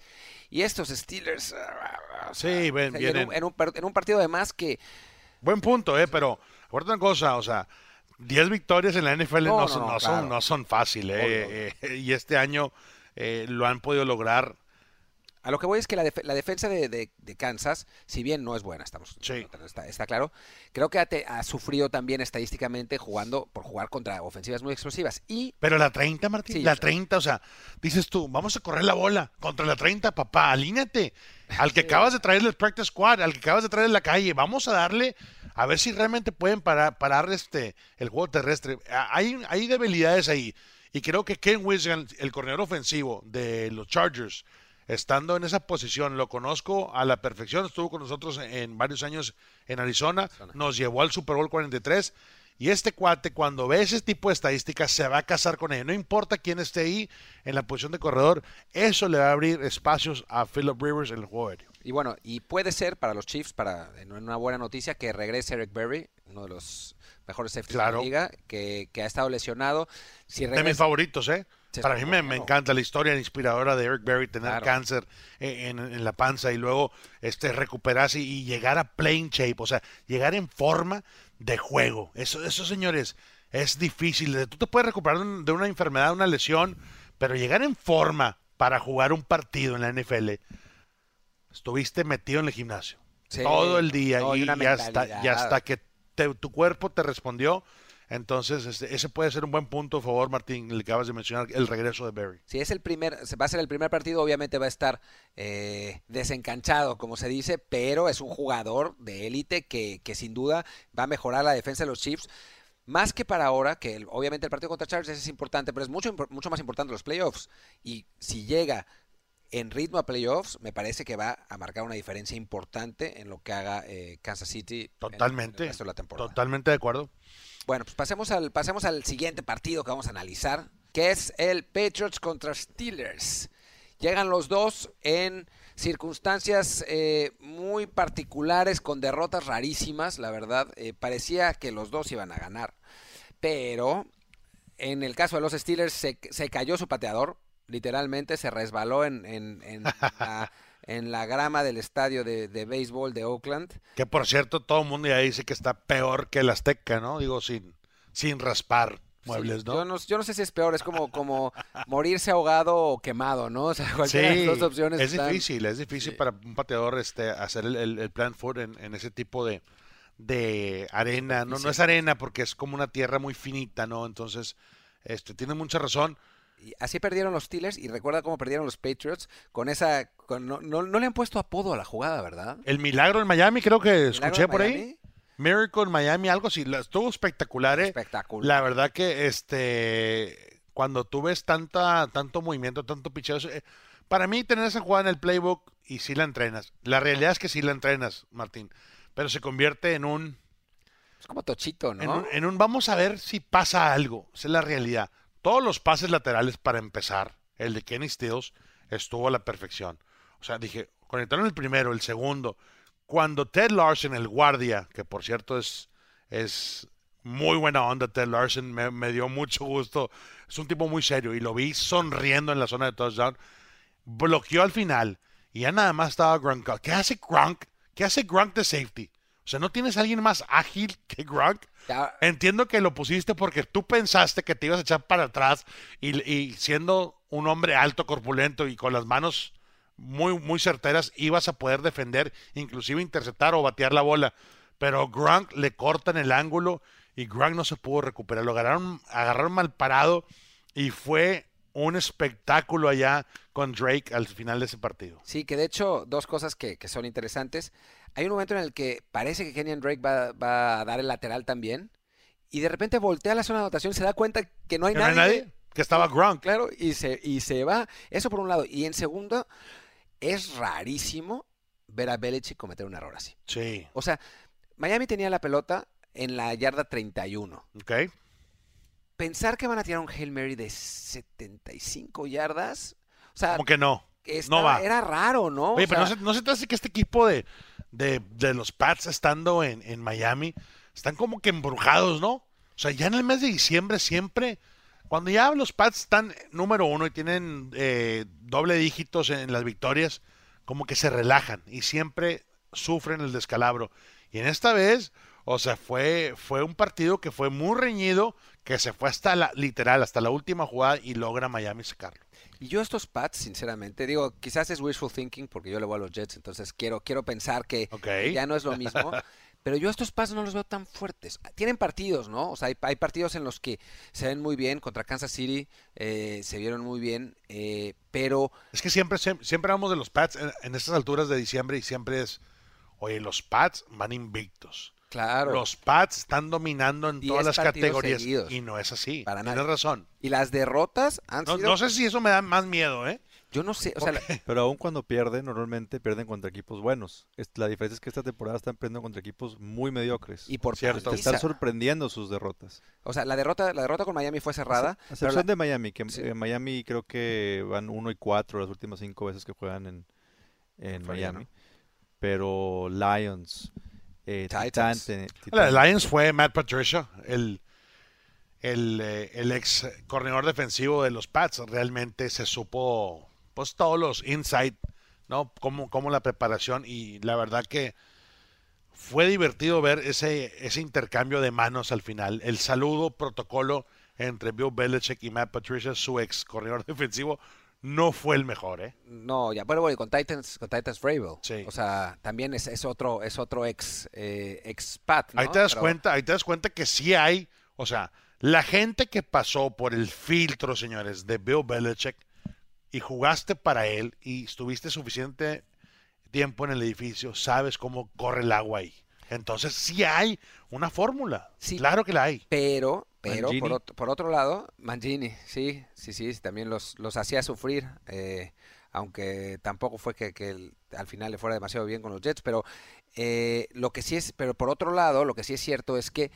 Y estos Steelers... ah, o Sí, ven, en, un, en un en un partido además que... Buen punto, ¿eh? Pero acuérdate una cosa, o sea, 10 victorias en la NFL no, son, no, no son, claro. no son fáciles, ¿eh? Eh, y este año eh, lo han podido lograr. A lo que voy es que la, def- la defensa de, de- de Kansas, si bien no es buena, estamos Sí. está, está claro, creo que ha, te- ha sufrido también estadísticamente jugando por jugar contra ofensivas muy explosivas. Y Pero la 30, Martín, Sí, la sé. 30, o sea, dices tú, vamos a correr la bola contra la 30, papá, alíñate. Al que acabas de traerle el practice squad, al que acabas de traer en la calle, vamos a darle a ver si realmente pueden parar, parar este, el juego terrestre. Hay, hay debilidades ahí. Y creo que Ken Wilson, el corredor ofensivo de los Chargers, estando en esa posición, lo conozco a la perfección, estuvo con nosotros en varios años en Arizona, Arizona. nos llevó al Super Bowl 43 y este cuate cuando ve ese tipo de estadísticas se va a casar con ella, no importa quién esté ahí en la posición de corredor, eso le va a abrir espacios a Philip Rivers en el juego aéreo. Y bueno, y puede ser para los Chiefs, para en una buena noticia, que regrese Eric Berry, uno de los mejores safeties de la liga, que, que ha estado lesionado. Si De mis favoritos, ¿eh? Para mí me, me encanta la historia inspiradora de Eric Berry, tener Claro. cáncer en, en- en la panza y luego este recuperarse y llegar a playing shape, o sea, llegar en forma de juego. Eso, eso señores, es difícil. Tú te puedes recuperar de una enfermedad, una lesión, pero llegar en forma para jugar un partido en la NFL, estuviste metido en el gimnasio Sí. todo el día No, y hasta, y hasta que te- tu cuerpo te respondió. Entonces, este, ese puede ser un buen punto, por favor, Martín, que acabas de mencionar, el regreso de Berry. Si es el primer, va a ser el primer partido, obviamente va a estar eh, desencanchado, como se dice, pero es un jugador de élite que, que sin duda va a mejorar la defensa de los Chiefs. Más que para ahora, que el- obviamente el partido contra Chargers es importante, pero es mucho, mucho más importante los playoffs. Y si llega en ritmo a playoffs, me parece que va a marcar una diferencia importante en lo que haga eh, Kansas City en- en Totalmente. el resto de la temporada. Totalmente de acuerdo. Bueno, pues pasemos al, pasemos al siguiente partido que vamos a analizar, que es el Patriots contra Steelers. Llegan los dos en circunstancias eh, muy particulares, con derrotas rarísimas, la verdad. Eh, parecía que los dos iban a ganar, pero en el caso de los Steelers se, se cayó su pateador, literalmente se resbaló en, en- en la, en la grama del estadio de, de béisbol de Oakland. Que por cierto, todo el mundo ya dice que está peor que el Azteca, ¿no? Digo, sin, sin raspar muebles, Sí, ¿no? Yo ¿no? yo no sé si es peor, es como, como morirse ahogado o quemado, ¿no? O sea, cualquiera de las dos opciones es están- difícil, es difícil Sí. para un pateador este, hacer el, el, el plant foot en, en ese tipo de, de arena. No, no es arena porque es como una tierra muy finita, ¿no? Entonces, este, tiene mucha razón. Y así perdieron los Steelers y recuerda cómo perdieron los Patriots con esa... con- no, no, no le han puesto apodo a la jugada, ¿verdad? El milagro en Miami, creo que escuché en por ahí. Miracle en Miami, algo así. Estuvo espectacular, ¿eh? Espectacular. La verdad que este cuando tú ves tanta, tanto movimiento, tanto picheo, eh, para mí tener esa jugada en el playbook y si la entrenas. La realidad es que sí la entrenas, Martín. Pero se convierte en un, Es como Tochito, en ¿no? un, en un vamos a ver si pasa algo. Esa es la realidad. Todos los pases laterales para empezar, el de Kenny Stills, estuvo a la perfección. O sea, dije, conectaron el primero, el segundo. Cuando Ted Larson, el guardia, que por cierto es, es muy buena onda, Ted Larson, me, me dio mucho gusto. Es un tipo muy serio y lo vi sonriendo en la zona de touchdown. Bloqueó al final y ya nada más estaba Gronk. ¿Qué hace Gronk? ¿Qué hace Gronk de safety? O sea, ¿no tienes a alguien más ágil que Gronk? Ya- Entiendo que lo pusiste porque tú pensaste que te ibas a echar para atrás y, y siendo un hombre alto, corpulento y con las manos muy, muy certeras, ibas a poder defender, inclusive interceptar o batear la bola. Pero Gronk le cortan el ángulo y Gronk no se pudo recuperar. Lo agarraron, agarraron mal parado y fue un espectáculo allá con Drake al final de ese partido. Sí, que de hecho, dos cosas que, que son interesantes. Hay un momento en el que parece que Kenyan Drake va, va a dar el lateral también. Y de repente voltea a la zona de anotación se da cuenta que no hay ¿Que no hay nadie. nadie? Que estaba Gronk. Claro, y se, y se va. Eso por un lado. Y en segundo, es rarísimo ver a Belichick cometer un error así. Sí, O sea, Miami tenía la pelota en la yarda 31. ok. Pensar que van a tirar un Hail Mary de 75 yardas. O sea, Como que no. estaba- va. era raro, ¿no? Oye, O pero sea, ¿no, se, ¿no se te hace que este equipo de, de, de los Pats estando en, en Miami están como que embrujados, ¿no? O sea, ya en el mes de diciembre siempre, cuando ya los Pats están número uno y tienen eh, doble dígitos en las victorias, como que se relajan y siempre sufren el descalabro. Y en esta vez, o sea, fue, fue un partido que fue muy reñido, que se fue hasta la, literal, hasta la última jugada y logra Miami sacarlo. Y yo estos Pats, sinceramente, digo, quizás es wishful thinking porque yo le voy a los Jets, entonces quiero, quiero pensar que ya no es lo mismo. Pero yo estos Pats no los veo tan fuertes. Tienen partidos, ¿no? O sea, hay, hay partidos en los que se ven muy bien. Contra Kansas City eh, se vieron muy bien. eh, pero Es que siempre, siempre, siempre hablamos de los Pats en, en estas alturas de diciembre y siempre es, oye, los Pats van invictos. Claro. Los Pats están dominando en todas las categorías. seguidos. Y no es así. Para Tienes nada. razón. Y las derrotas han No, sido. no sé si eso me da más miedo, ¿eh? Yo no sé. O sea, la- Pero aún cuando pierden, normalmente pierden contra equipos buenos. La diferencia es que esta temporada están perdiendo contra equipos muy mediocres. y por Cierto. Te están sorprendiendo sus derrotas. O sea, la derrota, la derrota con Miami fue cerrada. A excepción la- de Miami, que Sí. en Miami creo que van 1 y 4 las últimas 5 veces que juegan en, en Miami. Pero Lions, eh, Titans. Titan- Lions fue Matt Patricia, el, el, eh, el ex coordinador defensivo de los Pats. Realmente se supo, pues, todos los insight, ¿no? Cómo, cómo la preparación. Y la verdad que fue divertido ver ese, ese intercambio de manos al final. El saludo, protocolo entre Bill Belichick y Matt Patricia, su ex coordinador defensivo, no fue el mejor, ¿eh? No, ya, bueno, bueno, y con Titans, con Titans Vrabel. Sí. O sea, también es, es otro, es otro ex, eh, ex Pat, ¿no? Ahí te das Pero- cuenta, ahí te das cuenta que sí hay, o sea, la gente que pasó por el filtro, señores, de Bill Belichick y jugaste para él y estuviste suficiente tiempo en el edificio, sabes cómo corre el agua ahí. Entonces sí hay una fórmula. Sí. Claro que la hay. Pero, pero por, otro, por otro lado, Mangini, sí, sí, sí, también los, los hacía sufrir, eh, aunque tampoco fue que, que el- al final le fuera demasiado bien con los Jets, pero eh, lo que sí es, pero por otro lado, lo que sí es cierto es que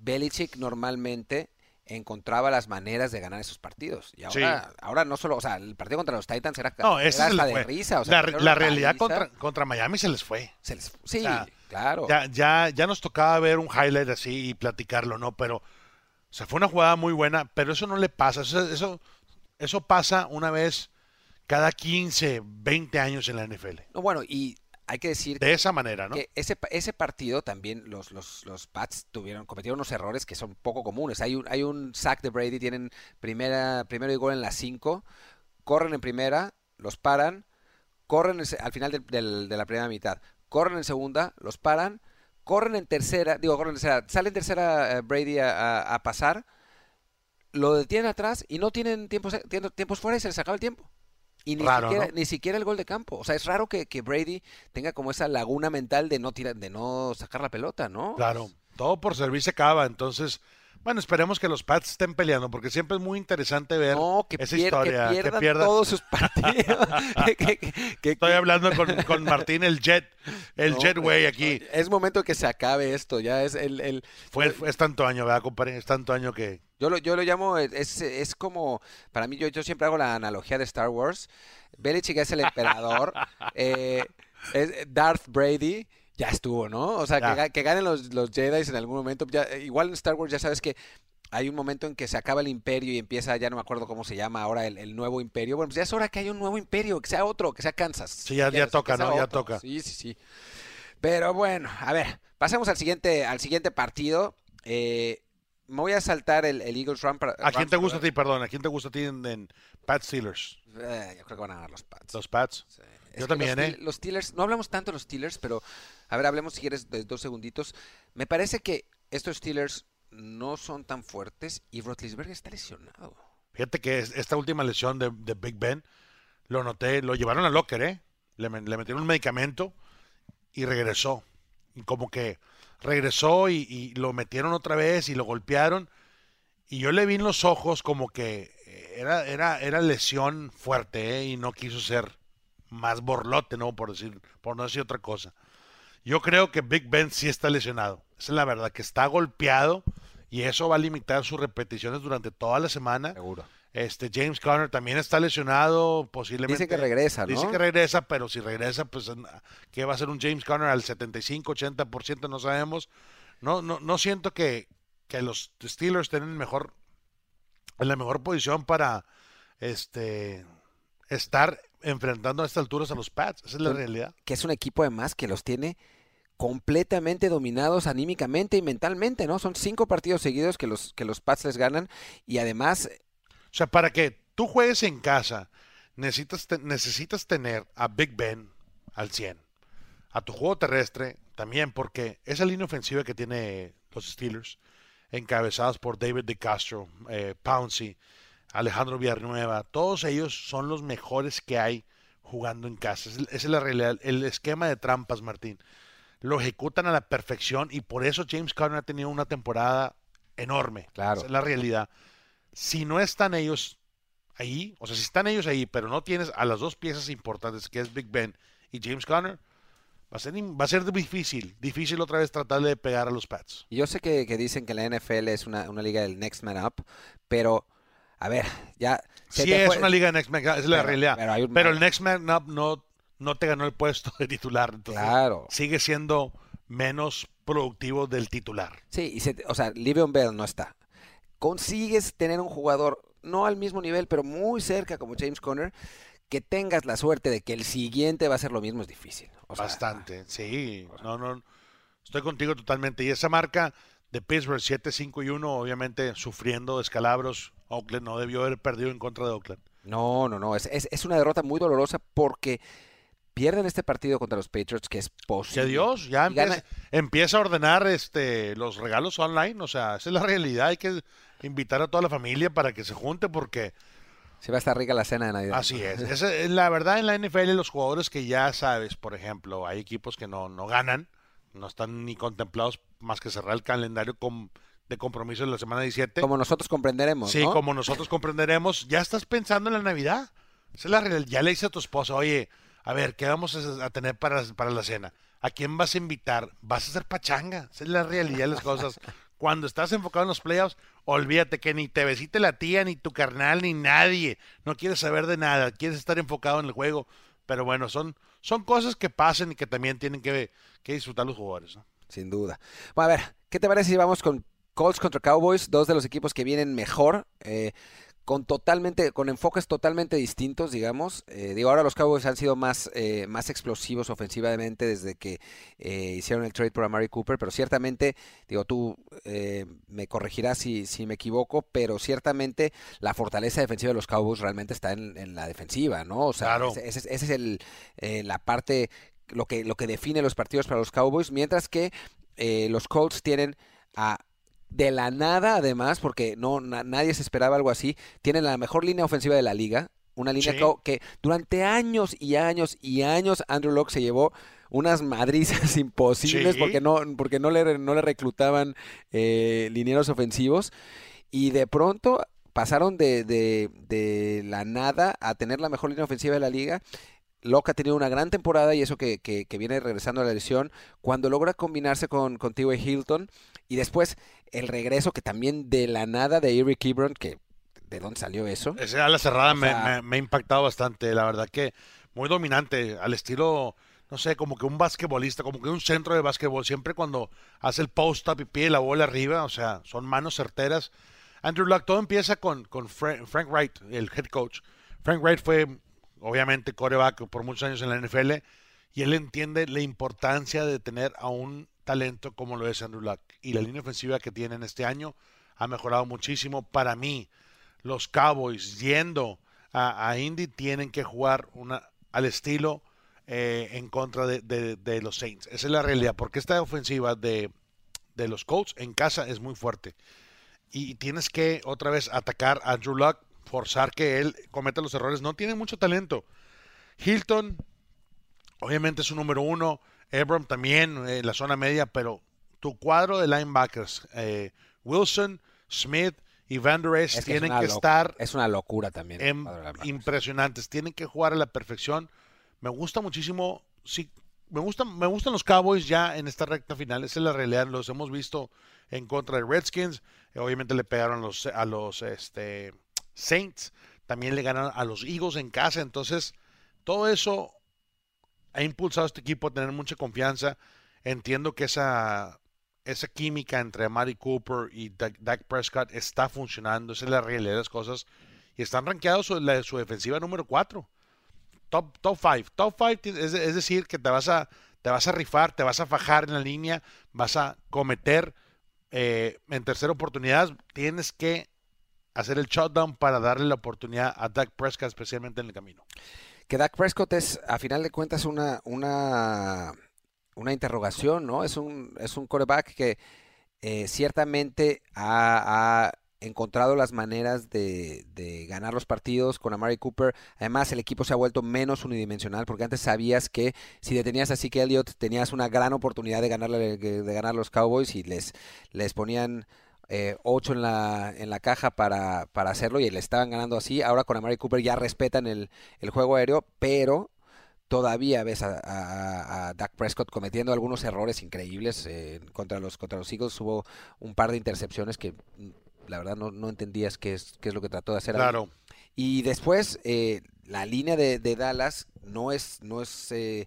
Belichick normalmente encontraba las maneras de ganar esos partidos. Y ahora, ahora no solo, o sea, el partido contra los Titans era, No, era hasta de fue. risa. O sea, la la realidad contra, contra Miami se les fue. se les- sí, sea, claro. Ya, ya, ya nos tocaba ver un highlight así y platicarlo, ¿no? Pero, o sea, fue una jugada muy buena, pero eso no le pasa. Eso, eso, eso pasa una vez cada 15, 20 años en la NFL. No, bueno, y hay que decir De esa manera, ¿no? que ese, ese partido también los, los, los Pats tuvieron, cometieron unos errores que son poco comunes. Hay un, hay un sack de Brady, tienen primera, primero y gol en las 5, corren en primera, los paran, corren en al final del- de la primera mitad, corren en segunda, los paran, corren en tercera, digo, corren en tercera, sale en tercera eh, Brady a, a- a pasar, lo detienen atrás y no tienen tiempos, tienen tiempos fuera y se les acaba el tiempo. Y ni, Raro, siquiera, ¿no? ni siquiera el gol de campo. O sea, es raro que, que Brady tenga como esa laguna mental de no tirar, de no sacar la pelota, ¿no? Claro, todo por servir se acaba. Entonces, bueno, esperemos que los Pats estén peleando, porque siempre es muy interesante ver No, que, esa pier- historia. que que pierdan pierda- todos sus partidos. Que- Estoy hablando con, con Martín, el Jet, el No, Jetway pero- aquí. Es momento que se acabe esto. Ya es el, el- Fue, fue- es tanto año, ¿verdad, compadre? Es tanto año que. Yo lo, yo lo llamo, es, es como, para mí, yo, yo siempre hago la analogía de Star Wars. Belichick es el emperador, eh, es Darth Brady, ya estuvo, ¿no? O sea, que, ganen los, los Jedi en algún momento. Ya, eh, igual en Star Wars ya sabes que hay un momento en que se acaba el imperio y empieza, ya no me acuerdo cómo se llama ahora, el, el nuevo imperio. Bueno, pues ya es hora que haya un nuevo imperio, que sea otro, que sea Kansas. Sí, ya- ya toca, ¿no? Ya otro. toca. Sí, sí, sí. Pero bueno, a ver, pasemos al siguiente, al siguiente partido. Eh, me voy a saltar el, el Eagles Run para. ¿A quién Rams, te gusta a ti, perdón? ¿A quién te gusta a ti en, en Pat Steelers? Eh, yo creo que van a ganar los Pats. Los Pats. Sí. Yo también, los, ¿eh? Los Steelers, no hablamos tanto de los Steelers, pero a ver, hablemos si quieres de dos segunditos. Me parece que estos Steelers no son tan fuertes y Rotlisberger está lesionado. Fíjate que es- esta última lesión de, de Big Ben, lo noté, lo llevaron al locker, ¿eh? Le, metieron un medicamento y regresó. Y como que regresó y, y lo metieron otra vez y lo golpearon. Y yo le vi en los ojos como que era, era, era lesión fuerte, ¿eh? Y no quiso ser más borlote, ¿no? Por, decir, por no decir otra cosa. Yo creo que Big Ben sí está lesionado. Esa es la verdad, que está golpeado y eso va a limitar sus repeticiones durante toda la semana. Seguro. Este James Conner también está lesionado, posiblemente. Dice que regresa, ¿no? Dice que regresa, pero si regresa, pues ¿qué va a ser un James Conner al 75, 80%? No sabemos. No, no, no siento que, que los Steelers estén en mejor, en la mejor posición para este estar enfrentando a estas alturas a los Pats. Esa es la realidad. Que es un equipo además que los tiene completamente dominados anímicamente y mentalmente, ¿no? Son cinco partidos seguidos que los, que los Pats les ganan y además O sea, para que tú juegues en casa, necesitas, te- necesitas tener a Big Ben al 100. A tu juego terrestre también, porque esa línea ofensiva que tiene los Steelers, encabezados por David DeCastro, eh, Pouncey, Alejandro Villanueva, todos ellos son los mejores que hay jugando en casa. Es- Esa es la realidad. El esquema de trampas, Martín, lo ejecutan a la perfección y por eso James Conner ha tenido una temporada enorme. Claro. Esa es la realidad si no están ellos ahí, o sea, si están ellos ahí, pero no tienes a las dos piezas importantes, que es Big Ben y James Conner, va a ser, va a ser difícil, difícil otra vez tratarle de pegar a los Pats. Yo sé que, que dicen que la NFL es una, una liga del next man up, pero a ver, ya se Sí te es fue- una liga de Next Man, es la Pero- realidad. pero hay un- Pero el Next Man Up no, no te ganó el puesto de titular, entonces Claro. sigue siendo menos productivo del titular. Sí, y se, o sea, Livion Bell no está. Consigues tener un jugador no al mismo nivel, pero muy cerca como James Conner, que tengas la suerte de que el siguiente va a ser lo mismo es difícil. O sea, Bastante, sí. No, no, estoy contigo totalmente. Y esa marca de Pittsburgh 7-5 y 1, obviamente sufriendo descalabros, Oakland no debió haber perdido en contra de Oakland. No, no, no. Es, es, es una derrota muy dolorosa porque pierden este partido contra los Patriots, que es Que posible. Dios ya empieza, empieza a ordenar este los regalos online, o sea, esa es la realidad, hay que invitar a toda la familia para que se junte porque Sí va a estar rica la cena de Navidad. así es. Es la verdad en la NFL los jugadores que ya sabes, por ejemplo, hay equipos que no, no ganan, no están ni contemplados más que cerrar el calendario con- de compromiso en la semana 17. Como nosotros comprenderemos, Sí, ¿no? como nosotros comprenderemos, ya estás pensando en la Navidad. Esa es la realidad. Ya le dice a tu esposa, oye, a ver, ¿qué vamos a a tener para, para la cena? ¿A quién vas a invitar? Vas a hacer pachanga. Esa es la realidad de las cosas. Cuando estás enfocado en los playoffs, olvídate que ni te besite la tía, ni tu carnal, ni nadie. No quieres saber de nada. Quieres estar enfocado en el juego. Pero bueno, son, son cosas que pasan y que también tienen que, que disfrutar los jugadores. ¿no? Sin duda. Bueno, a ver, ¿qué te parece si vamos con Colts contra Cowboys? Dos de los equipos que vienen mejor, eh, con totalmente, con enfoques totalmente distintos, digamos. Eh, digo, ahora los Cowboys han sido más, eh, más explosivos ofensivamente desde que eh, hicieron el trade por Amari Cooper, pero ciertamente, digo, tú eh, me corregirás si, si me equivoco, pero ciertamente la fortaleza defensiva de los Cowboys realmente está en, en la defensiva, ¿no? O sea, Claro. ese, ese es- ese es el, la parte, lo que, lo que define los partidos para los Cowboys, mientras que los Colts tienen a de la nada además, porque no na- nadie se esperaba algo así, tienen la mejor línea ofensiva de la liga, una línea Sí. que, que durante años y años y años Andrew Locke se llevó unas madrizas imposibles Sí. porque no porque no le no le reclutaban eh, linieros ofensivos y de pronto pasaron de, de, de la nada a tener la mejor línea ofensiva de la liga. Locke ha tenido una gran temporada y eso que, que- que viene regresando a la lesión, cuando logra combinarse con, con T.Y. Hilton y después el regreso que también de la nada de Eric Ebron, que ¿de dónde salió eso? Ese ala cerrada O me, sea- me- me ha impactado bastante, la verdad que muy dominante, al estilo, no sé, como que un basquetbolista, como que un centro de básquetbol, siempre cuando hace el post-up y pide la bola arriba, o sea, son manos certeras. Andrew Luck, todo empieza con, con Fra- Frank Wright, el head coach. Frank Wright fue, obviamente, coreback por muchos años en la NFL y él entiende la importancia de tener a un talento como lo es Andrew Luck. Y la línea ofensiva que tienen este año ha mejorado muchísimo. Para mí, los Cowboys yendo a, a Indy tienen que jugar una, al estilo eh, en contra de, de- de los Saints. Esa es la realidad, porque esta ofensiva de, de los Colts en casa es muy fuerte. Y tienes que otra vez atacar a Andrew Luck, forzar que él cometa los errores. No tiene mucho talento. Hilton, obviamente es un número uno. Abram también en la zona media, pero tu cuadro de linebackers, eh, Wilson, Smith y Van Der Esch Es que tienen que estar Es una locura también. em- impresionantes. Tienen que jugar a la perfección. Me gusta muchísimo. Sí, me gustan, me gustan los Cowboys ya en esta recta final. Esa es la realidad. Los hemos visto en contra de Redskins. Eh, Obviamente le pegaron a los, a los este, Saints. También le ganaron a los Eagles en casa. Entonces, todo eso ha impulsado a este equipo a tener mucha confianza. Entiendo que esa, química entre Amari Cooper y Dak, Prescott está funcionando. Esa es la realidad de las cosas. Y están rankeados su, defensiva número 4. Top 5. Top 5 top es, es decir, que te vas, a, te vas a rifar, te vas a fajar en la línea, vas a cometer eh, en tercera oportunidad. Tienes que hacer el shutdown para darle la oportunidad a Dak Prescott, especialmente en el camino. Que Dak Prescott es, a final de cuentas, una, una, una interrogación, ¿no? Es un, es un quarterback que eh, ciertamente ha, encontrado las maneras de, de ganar los partidos con Amari Cooper. Además, el equipo se ha vuelto menos unidimensional porque antes sabías que si detenías a Zeke Elliott tenías una gran oportunidad de ganarle, de ganar los Cowboys y les, les ponían eh, 8 en la, en la caja para, para hacerlo y le estaban ganando así. Ahora con Amari Cooper ya respetan el, el juego aéreo, pero todavía ves a, a- a Dak Prescott cometiendo algunos errores increíbles eh, contra los contra los Eagles. Hubo un par de intercepciones que mm, la verdad no, no entendías qué es, qué es lo que trató de hacer. Claro. Y después eh, la línea de, de Dallas no es no es eh,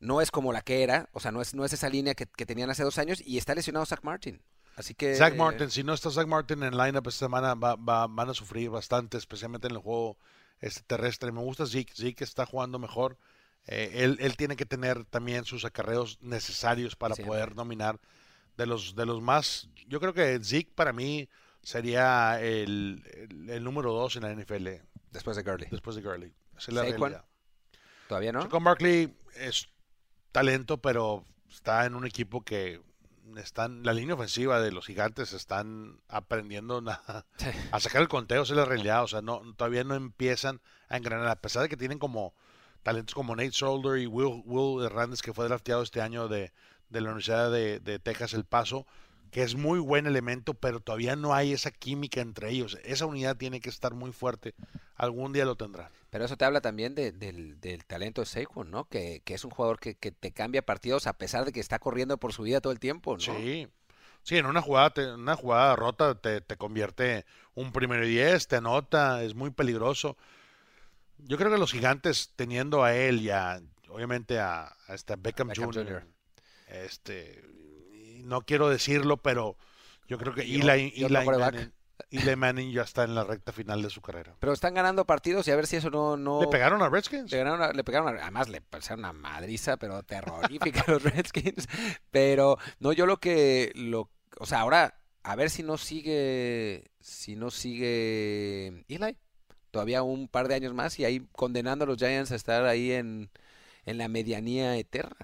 no es como la que era, o sea, no es no es esa línea que, que tenían hace dos años y está lesionado Zach Martin. Así que Zach Martin, si no está Zach Martin en lineup esta semana, va- va- van a sufrir bastante, especialmente en el juego este terrestre. Me gusta Zeke, Zeke está jugando mejor. Eh, él, él tiene que tener también sus acarreos necesarios para poder dominar de los de los más. Yo creo que Zeke para mí sería el, el- el número dos en la NFL después de Gurley. después de Gurley. Esa es la Saquon, realidad. Todavía no. Saquon Barkley es talento, pero está en un equipo que están la línea ofensiva de los gigantes están aprendiendo na- a sacar el conteo, es la realidad, o sea, no todavía no empiezan a engranar a pesar de que tienen como talentos como Nate Solder y Will, Will Hernández que fue drafteado este año de, de la Universidad de, de Texas El Paso, que es muy buen elemento, pero todavía no hay esa química entre ellos. Esa unidad tiene que estar muy fuerte. Algún día lo tendrá. Pero eso te habla también de- del, del talento de Saquon, ¿no? Que, que es un jugador que, que te cambia partidos a pesar de que está corriendo por su vida todo el tiempo, ¿no? Sí. Sí, en una jugada, te- una jugada rota te, te convierte un primero y diez, te anota, es muy peligroso. Yo creo que los gigantes, teniendo a él y a, obviamente a, a este Beckham, Beckham Jr., Jr.. este, no quiero decirlo, pero yo creo que Y Eli, o- y quarterback. Manning, ya está en la recta final de su carrera. Pero están ganando partidos y a ver si eso no... no... ¿Le pegaron a Redskins? Le, a- le pegaron, a- además le pasaron una madriza, pero terrorífica a los Redskins. Pero no, yo lo que, lo, o sea, ahora a ver si no sigue, si no sigue Eli, todavía un par de años más y ahí condenando a los Giants a estar ahí en, en la medianía eterna.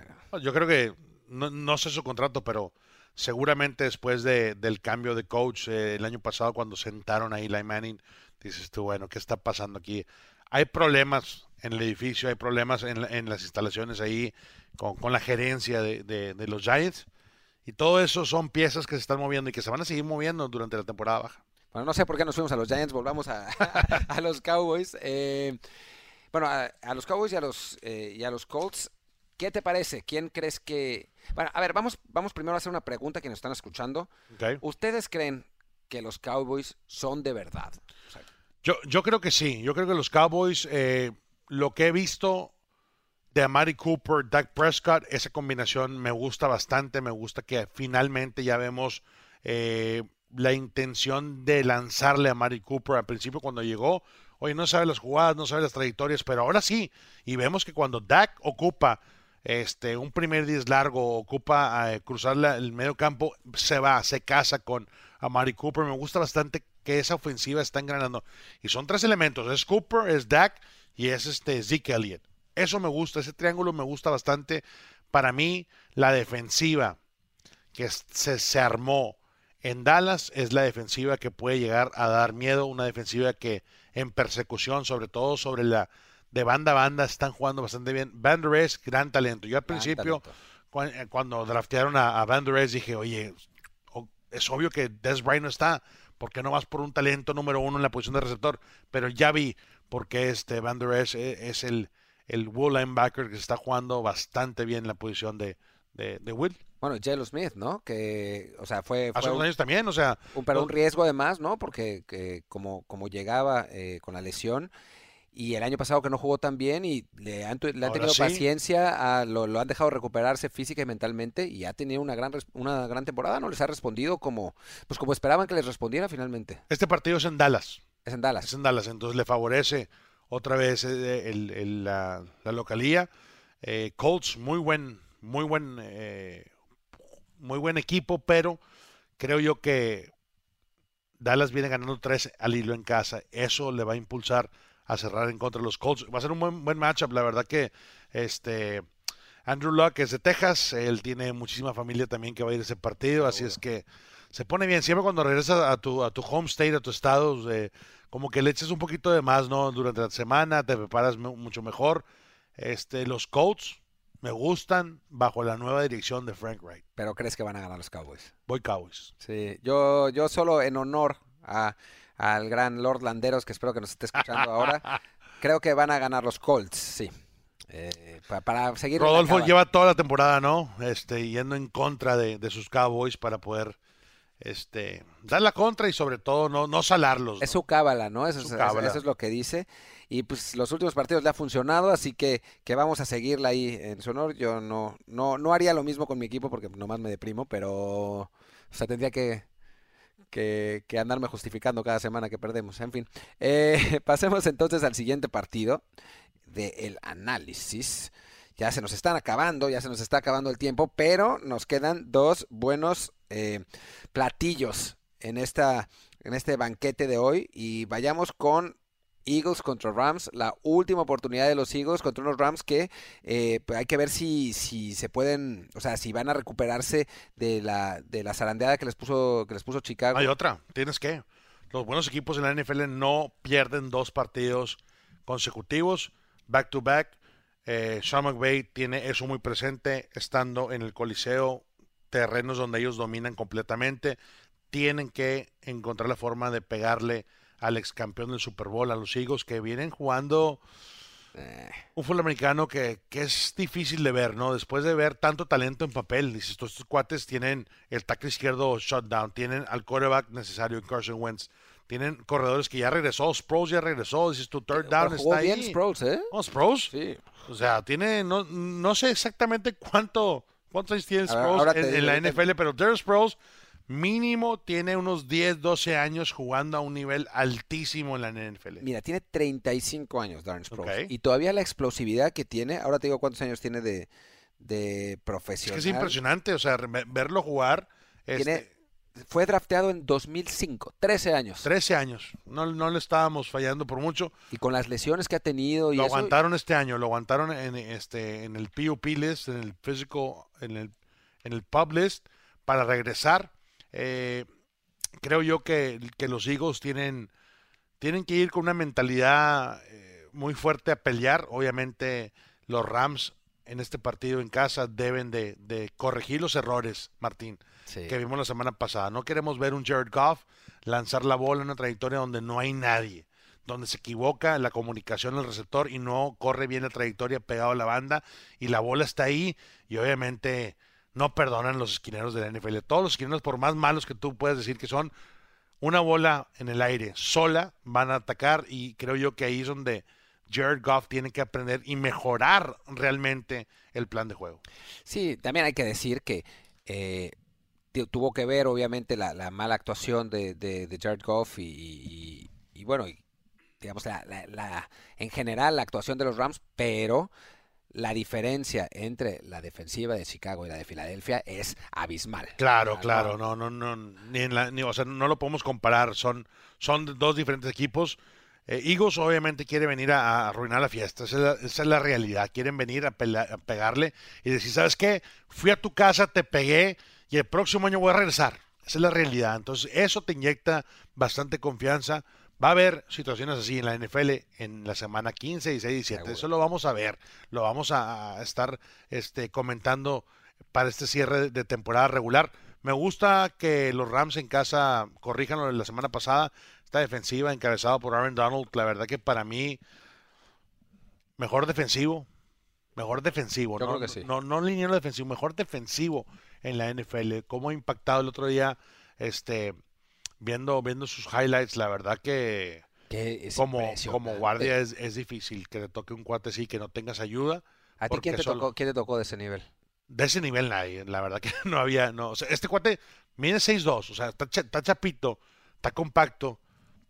Yo creo que, no, no sé su contrato, pero seguramente después de, del cambio de coach eh, el año pasado cuando sentaron a Eli Manning, dices tú, bueno, ¿qué está pasando aquí? hay problemas en el edificio, hay problemas en, en las instalaciones ahí con, con la gerencia de, de, de, los Giants. Y todo eso son piezas que se están moviendo y que se van a seguir moviendo durante la temporada baja. Bueno, no sé por qué nos fuimos a los Giants, volvamos a, a los Cowboys. Eh, bueno, a, a, los Cowboys y a los, eh, y a los Colts, ¿qué te parece? ¿Quién crees que...? Bueno, a ver, vamos, vamos primero a hacer una pregunta que nos están escuchando. Okay. ¿Ustedes creen que los Cowboys son de verdad? O sea, yo, yo creo que sí. Yo creo que los Cowboys, eh, lo que he visto de Amari Cooper, Dak Prescott, esa combinación me gusta bastante. Me gusta que finalmente ya vemos eh, la intención de lanzarle a Mari Cooper al principio cuando llegó. Oye, no sabe las jugadas, no sabe las trayectorias, pero ahora sí. Y vemos que cuando Dak ocupa este, un primer 10 largo, ocupa eh, cruzar el medio campo, se va, se casa con Amari Cooper. Me gusta bastante que esa ofensiva está engranando. Y son tres elementos: es Cooper, es Dak y es este Zeke Elliott. Eso me gusta, ese triángulo me gusta bastante. Para mí, la defensiva que se, se armó en Dallas es la defensiva que puede llegar a dar miedo, una defensiva que en persecución, sobre todo sobre la de banda a banda, están jugando bastante bien. Van Der Esch, gran talento. Yo al principio, cu cuando draftearon a, a Van Der Esch, dije, oye, es obvio que Des Bryant no está, ¿por qué no vas por un talento número uno en la posición de receptor? Pero ya vi por qué este Van Der Esch es, es el, el Will linebacker que está jugando bastante bien en la posición de, de, de Will. Bueno, Jelo Smith, ¿no? Que, o sea, fue... fue Hace unos años también, o sea... Un, pero un riesgo además, ¿no? Porque que, como, como llegaba eh, con la lesión y el año pasado que no jugó tan bien y le han, le han tenido sí. paciencia, a, lo, lo, han dejado recuperarse física y mentalmente y ha tenido una gran, una gran temporada, ¿no? Les ha respondido como, pues como esperaban que les respondiera finalmente. Este partido es en Dallas. Es en Dallas. Es en Dallas, entonces le favorece otra vez el, el, el, la, la, localía. Eh, Colts, muy buen, muy buen... Eh, muy buen equipo, pero creo yo que Dallas viene ganando tres al hilo en casa. Eso le va a impulsar a cerrar en contra de los Colts. Va a ser un buen, buen matchup, la verdad que este Andrew Luck es de Texas, él tiene muchísima familia también que va a ir a ese partido, así es que se pone bien. Siempre cuando regresas a tu, a tu home state, a tu estado, eh, como que le eches un poquito de más, ¿no? Durante la semana te preparas mucho mejor. Este, los Colts, me gustan bajo la nueva dirección de Frank Wright. Pero crees que van a ganar los Cowboys? Voy Cowboys. Sí, yo, yo solo en honor a, al gran Lord Landeros, que espero que nos esté escuchando ahora, creo que van a ganar los Colts, sí. Eh, para, para, seguir. Rodolfo lleva toda la temporada, ¿no? Este, yendo en contra de, de sus Cowboys para poder este, dar la contra y sobre todo no, no salarlos. ¿no? Es su cábala, ¿no? Eso, Su es, cábala. eso es lo que dice. Y pues los últimos partidos le ha funcionado, así que, que vamos a seguirla ahí en su honor. Yo no, no, no haría lo mismo con mi equipo porque nomás me deprimo, pero o sea, tendría que, que, andarme justificando cada semana que perdemos. En fin, eh, pasemos entonces al siguiente partido del análisis. Ya se nos están acabando, ya se nos está acabando el tiempo, pero nos quedan dos buenos eh, platillos en, esta, en este banquete de hoy y vayamos con Eagles contra Rams, la última oportunidad de los Eagles contra unos Rams que eh, pues hay que ver si, si se pueden, o sea, si van a recuperarse de la, de la zarandeada que les puso, que les puso Chicago. Hay otra, tienes que. Los buenos equipos en la NFL no pierden dos partidos consecutivos, back to back. Eh, Sean McVay tiene eso muy presente, estando en el Coliseo, terrenos donde ellos dominan completamente. Tienen que encontrar la forma de pegarle al ex campeón del Super Bowl, a los Eagles, que vienen jugando Eh, un fútbol americano que, que, es difícil de ver, ¿no? Después de ver tanto talento en papel, dices, estos cuates tienen el tackle izquierdo shutdown, tienen al quarterback necesario en Carson Wentz, tienen corredores que ya regresó, Sproles ya regresó, dices, tu third down pero jugó está bien ahí. Sproles, ¿eh? Oh, Sproles. Sí. O sea, tiene, no, no sé exactamente cuánto, cuántos años tiene Sproles en, en la NFL, pero Derek Sproles mínimo tiene unos 10, 12 años jugando a un nivel altísimo en la NFL. Mira, tiene 35 años Darren Sproles Ok. y todavía la explosividad que tiene, ahora te digo cuántos años tiene de, de Es profesional. que es impresionante, o sea, verlo jugar. Tiene- Este, Fue drafteado en 2005, 13 años. 13 años. No, no le estábamos fallando por mucho. Y con las lesiones que ha tenido y Lo eso, aguantaron este año, lo aguantaron en este en el PUP list, en el physical, en el en el pub list para regresar. Eh, creo yo que, que los Eagles tienen tienen que ir con una mentalidad eh, muy fuerte a pelear. Obviamente los Rams en este partido en casa deben de, de corregir los errores, Martín, Sí. que vimos la semana pasada. No queremos ver un Jared Goff lanzar la bola en una trayectoria donde no hay nadie, donde se equivoca la comunicación del receptor y no corre bien la trayectoria pegado a la banda y la bola está ahí y obviamente no perdonan los esquineros de la NFL. Todos los esquineros, por más malos que tú puedes decir que son, una bola en el aire sola van a atacar y creo yo que ahí es donde Jared Goff tiene que aprender y mejorar realmente el plan de juego. Sí, también hay que decir que eh, tu- tuvo que ver obviamente la, la mala actuación de, Jared Goff y, bueno, digamos, la- en general la actuación de los Rams, pero la diferencia entre la defensiva de Chicago y la de Filadelfia es abismal. Claro, claro, no, no, no, ni en la, ni, o sea, no lo podemos comparar, son, son dos diferentes equipos. Eh, Eagles obviamente quiere venir a, a arruinar la fiesta, esa es la, esa es la realidad, quieren venir a, pela- a pegarle y decir, ¿sabes qué? Fui a tu casa, te pegué y el próximo año voy a regresar. Esa es la realidad, entonces eso te inyecta bastante confianza. Va a haber situaciones así en la NFL en la semana 15, 16, 17. Seguro. Eso lo vamos a ver, lo vamos a, estar este, comentando para este cierre de- temporada regular. Me gusta que los Rams en casa corrijan lo de la semana pasada. Esta defensiva encabezada por Aaron Donald, la verdad que para mí mejor defensivo, mejor defensivo, Yo no, creo que sí. no, no liniero defensivo, mejor defensivo en la NFL. Cómo ha impactado el otro día, este, viendo, viendo sus highlights, la verdad que como, como guardia es, es difícil que te toque un cuate así que no tengas ayuda. ¿A ti quién te, solo- tocó, quién te tocó de ese nivel? De ese nivel nadie, la verdad que no había, no, o sea, este cuate mide 6'2, o sea, está, está chapito, está compacto,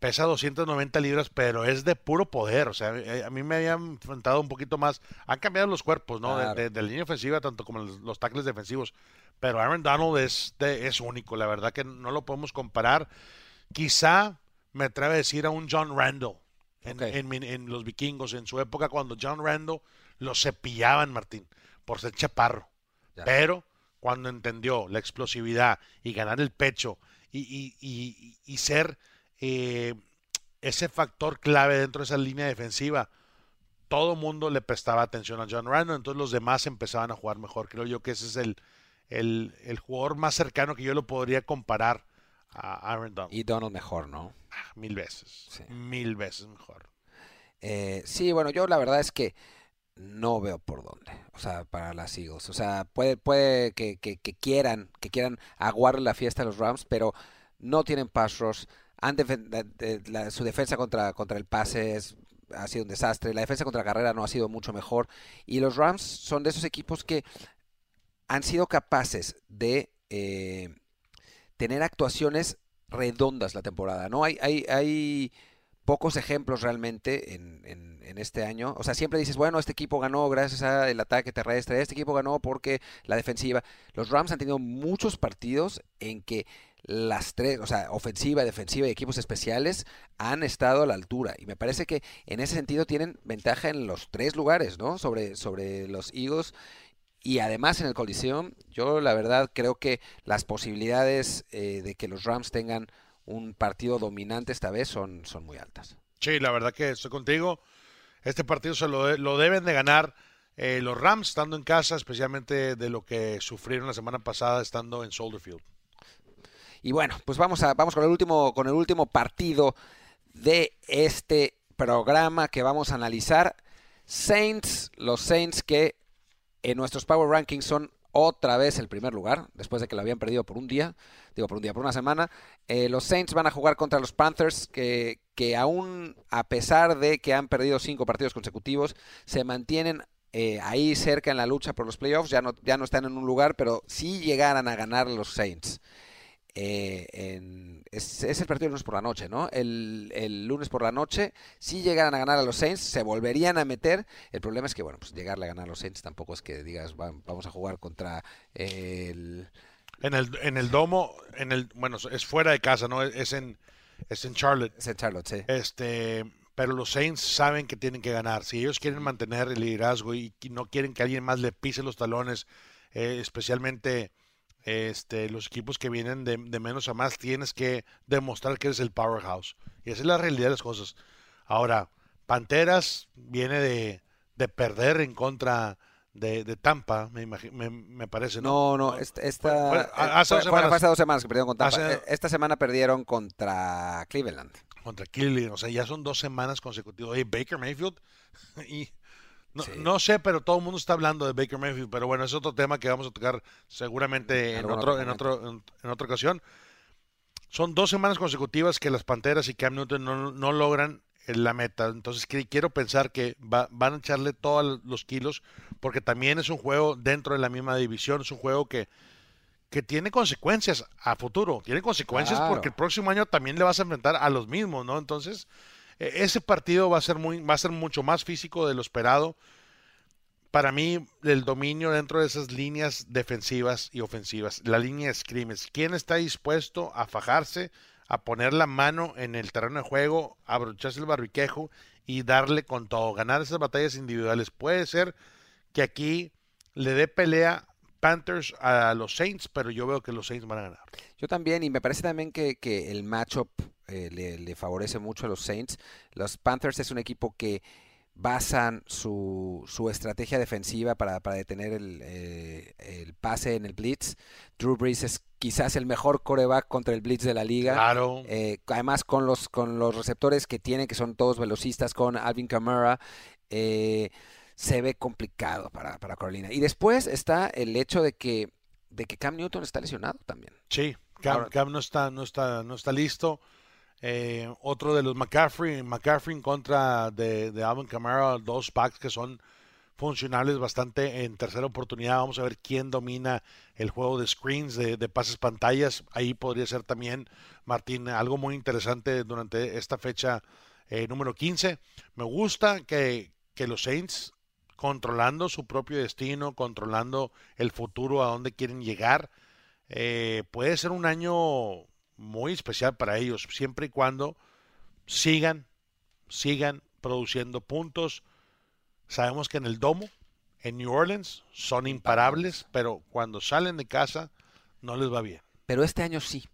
pesa 290 libras, pero es de puro poder, o sea, eh, a mí me habían enfrentado un poquito más, han cambiado los cuerpos, ¿no? De- Claro. De, línea ofensiva, tanto como los, los tackles defensivos, pero Aaron Donald es, de- es único, la verdad que no lo podemos comparar, quizá me atrevo a decir a un John Randall. En, en los vikingos, en su época, cuando John Randall lo cepillaban, Martín, por ser chaparro. Ya. Pero cuando entendió la explosividad y ganar el pecho y, y- y- y ser eh, ese factor clave dentro de esa línea defensiva, todo mundo le prestaba atención a John Randall, entonces los demás empezaban a jugar mejor. Creo yo que ese es el, el, el jugador más cercano que yo lo podría comparar a Aaron Donald. Y Donald mejor, ¿no? Ah, mil veces, Sí. mil veces mejor. Eh, sí, bueno, yo la verdad es que no veo por dónde. O sea, para las Eagles. O sea, puede, puede que, que- que quieran, que quieran aguarle la fiesta a los Rams, pero no tienen pass rush. Han la- su defensa contra, contra el pase es- ha sido un desastre. La defensa contra carrera no ha sido mucho mejor. Y los Rams son de esos equipos que han sido capaces de eh, tener actuaciones redondas la temporada, ¿no? Hay, hay, hay pocos ejemplos realmente en, en- en este año. O sea, siempre dices, bueno, este equipo ganó gracias al ataque terrestre, este equipo ganó porque la defensiva. Los Rams han tenido muchos partidos en que las tres, o sea, ofensiva, defensiva y equipos especiales han estado a la altura. Y me parece que en ese sentido tienen ventaja en los tres lugares, ¿no? Sobre, sobre los Eagles. Y además en el Coliseum, yo la verdad creo que las posibilidades eh, de que los Rams tengan un partido dominante esta vez son, son muy altas. Sí, la verdad que estoy contigo. Este partido se lo, de- lo deben de ganar eh, los Rams estando en casa, especialmente de lo que sufrieron la semana pasada estando en Soldier Field. Y bueno, pues vamos a vamos con el último con el último partido de este programa que vamos a analizar. Saints, los Saints que en nuestros Power Rankings son otra vez el primer lugar, después de que lo habían perdido por un día, digo por un día, por una semana. Eh, los Saints van a jugar contra los Panthers, que, que aún a pesar de que han perdido cinco partidos consecutivos, se mantienen eh, ahí cerca en la lucha por los playoffs, ya no, ya no están en un lugar, pero si llegaran a ganar los Saints. Eh, en- es, es el partido el lunes por la noche, ¿no? El, el lunes por la noche, si llegaran a ganar a los Saints, se volverían a meter. El problema es que, bueno, pues llegarle a ganar a los Saints tampoco es que digas, "Va- vamos a jugar contra el... En el, en el domo, en el, bueno, es fuera de casa, ¿no? Es en, es en Charlotte. es el Charlotte, sí. Este, pero los Saints saben que tienen que ganar. Si ellos quieren mantener el liderazgo y, y no quieren que alguien más le pise los talones, eh, especialmente este, los equipos que vienen de, de menos a más, tienes que demostrar que eres el powerhouse. Y esa es la realidad de las cosas. Ahora, Panteras viene de, de perder en contra de, de Tampa, me, me, me parece, ¿no? No, no, esta, esta- eh, hace fue- dos semanas. hace dos semanas que perdieron con Tampa. Hace- Eh, Esta semana perdieron contra Cleveland. Contra Cleveland, o sea, ya son dos semanas consecutivas. Oye, Baker Mayfield, y no, Sí. no sé, pero todo el mundo está hablando de Baker Mayfield, pero bueno, es otro tema que vamos a tocar seguramente en, otro, en, otro, en, en otra ocasión. Son dos semanas consecutivas que las Panteras y Cam Newton no, no logran la meta. Entonces quiero pensar que va- van a echarle todos los kilos, porque también es un juego dentro de la misma división, es un juego que, que tiene consecuencias a futuro, tiene consecuencias Claro. porque el próximo año también le vas a enfrentar a los mismos, ¿no? Entonces, ese partido va a ser muy, va a ser mucho más físico de lo esperado. Para mí, el dominio dentro de esas líneas defensivas y ofensivas, la línea de scrimmage, ¿quién está dispuesto a fajarse, a poner la mano en el terreno de juego, a abrocharse el barbiquejo y darle con todo, ganar esas batallas individuales? Puede ser que aquí le dé pelea Panthers a los Saints, pero yo veo que los Saints van a ganar. Yo también, y me parece también que, que el matchup eh, le, le favorece mucho a los Saints. Los Panthers es un equipo que basan su, su estrategia defensiva para, para detener el, eh, el pase en el blitz. Drew Brees es quizás el mejor coreback contra el blitz de la liga. Claro. Eh, además con los con los receptores que tiene, que son todos velocistas, con Alvin Kamara, eh, se ve complicado para, para Carolina. Y después está el hecho de que, de que Cam Newton está lesionado también. Sí, Cam, Ahora- Cam no está, no está, no está listo. Eh, otro de los McCaffrey, McCaffrey en contra de, de Alvin Kamara, dos packs que son funcionables bastante en tercera oportunidad. Vamos a ver quién domina el juego de screens, de, de pases pantallas. Ahí podría ser también, Martín, algo muy interesante durante esta fecha eh, número 15. Me gusta que, que los Saints, controlando su propio destino, controlando el futuro, a dónde quieren llegar, eh, puede ser un año muy especial para ellos, siempre y cuando sigan, sigan produciendo puntos. Sabemos que en el domo, en New Orleans, son imparables, pero cuando salen de casa no les va bien. Pero este año sí.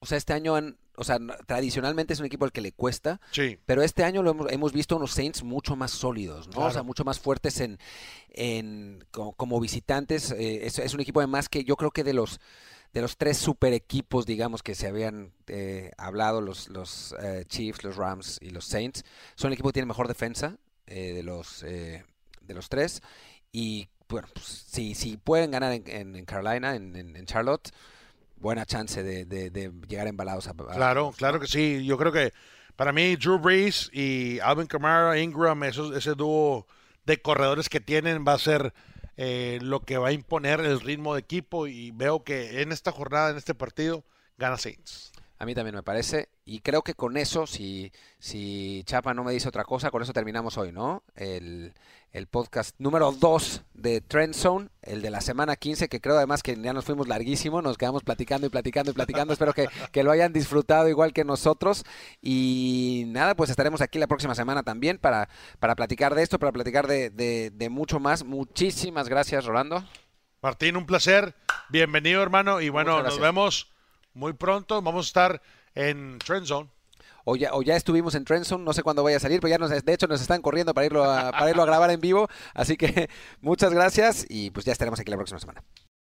O sea, este año, han- o sea, tradicionalmente es un equipo al que le cuesta, Sí, pero este año lo hemos, hemos visto unos Saints mucho más sólidos, ¿no? O sea, mucho más fuertes en, en como, como visitantes. eh, es, es un equipo además que yo creo que de los de los tres super equipos, digamos, que se habían eh, hablado, los, los eh, Chiefs, los Rams y los Saints, son el equipo que tiene mejor defensa eh, de los eh, de los tres. Y bueno, pues, si, si pueden ganar en, en- en Carolina, en, en- en Charlotte, buena chance de, de- de llegar embalados a, a- claro, claro que sí. Yo creo que para mí Drew Brees y Alvin Kamara, Ingram, esos, ese dúo de corredores que tienen va a ser eh, lo que va a imponer el ritmo de equipo y veo que en esta jornada, en este partido, gana Saints. A mí también me parece. Y creo que con eso, si, si Chapa no me dice otra cosa, con eso terminamos hoy, ¿no? El, el podcast número 2 de Trend Zone, el de la semana 15, que creo además que ya nos fuimos larguísimo, nos quedamos platicando y platicando y platicando. Espero que, que lo hayan disfrutado igual que nosotros. Y nada, pues estaremos aquí la próxima semana también para, para platicar de esto, para platicar de, de, de mucho más. Muchísimas gracias, Rolando. Martín, un placer. Bienvenido, hermano. Y bueno, nos vemos muy pronto. Vamos a estar en Trend Zone. O ya, o ya estuvimos en Trendzone, no sé cuándo vaya a salir, pero ya nos, de hecho nos están corriendo para irlo a, para irlo a grabar en vivo. Así que muchas gracias y pues ya estaremos aquí la próxima semana.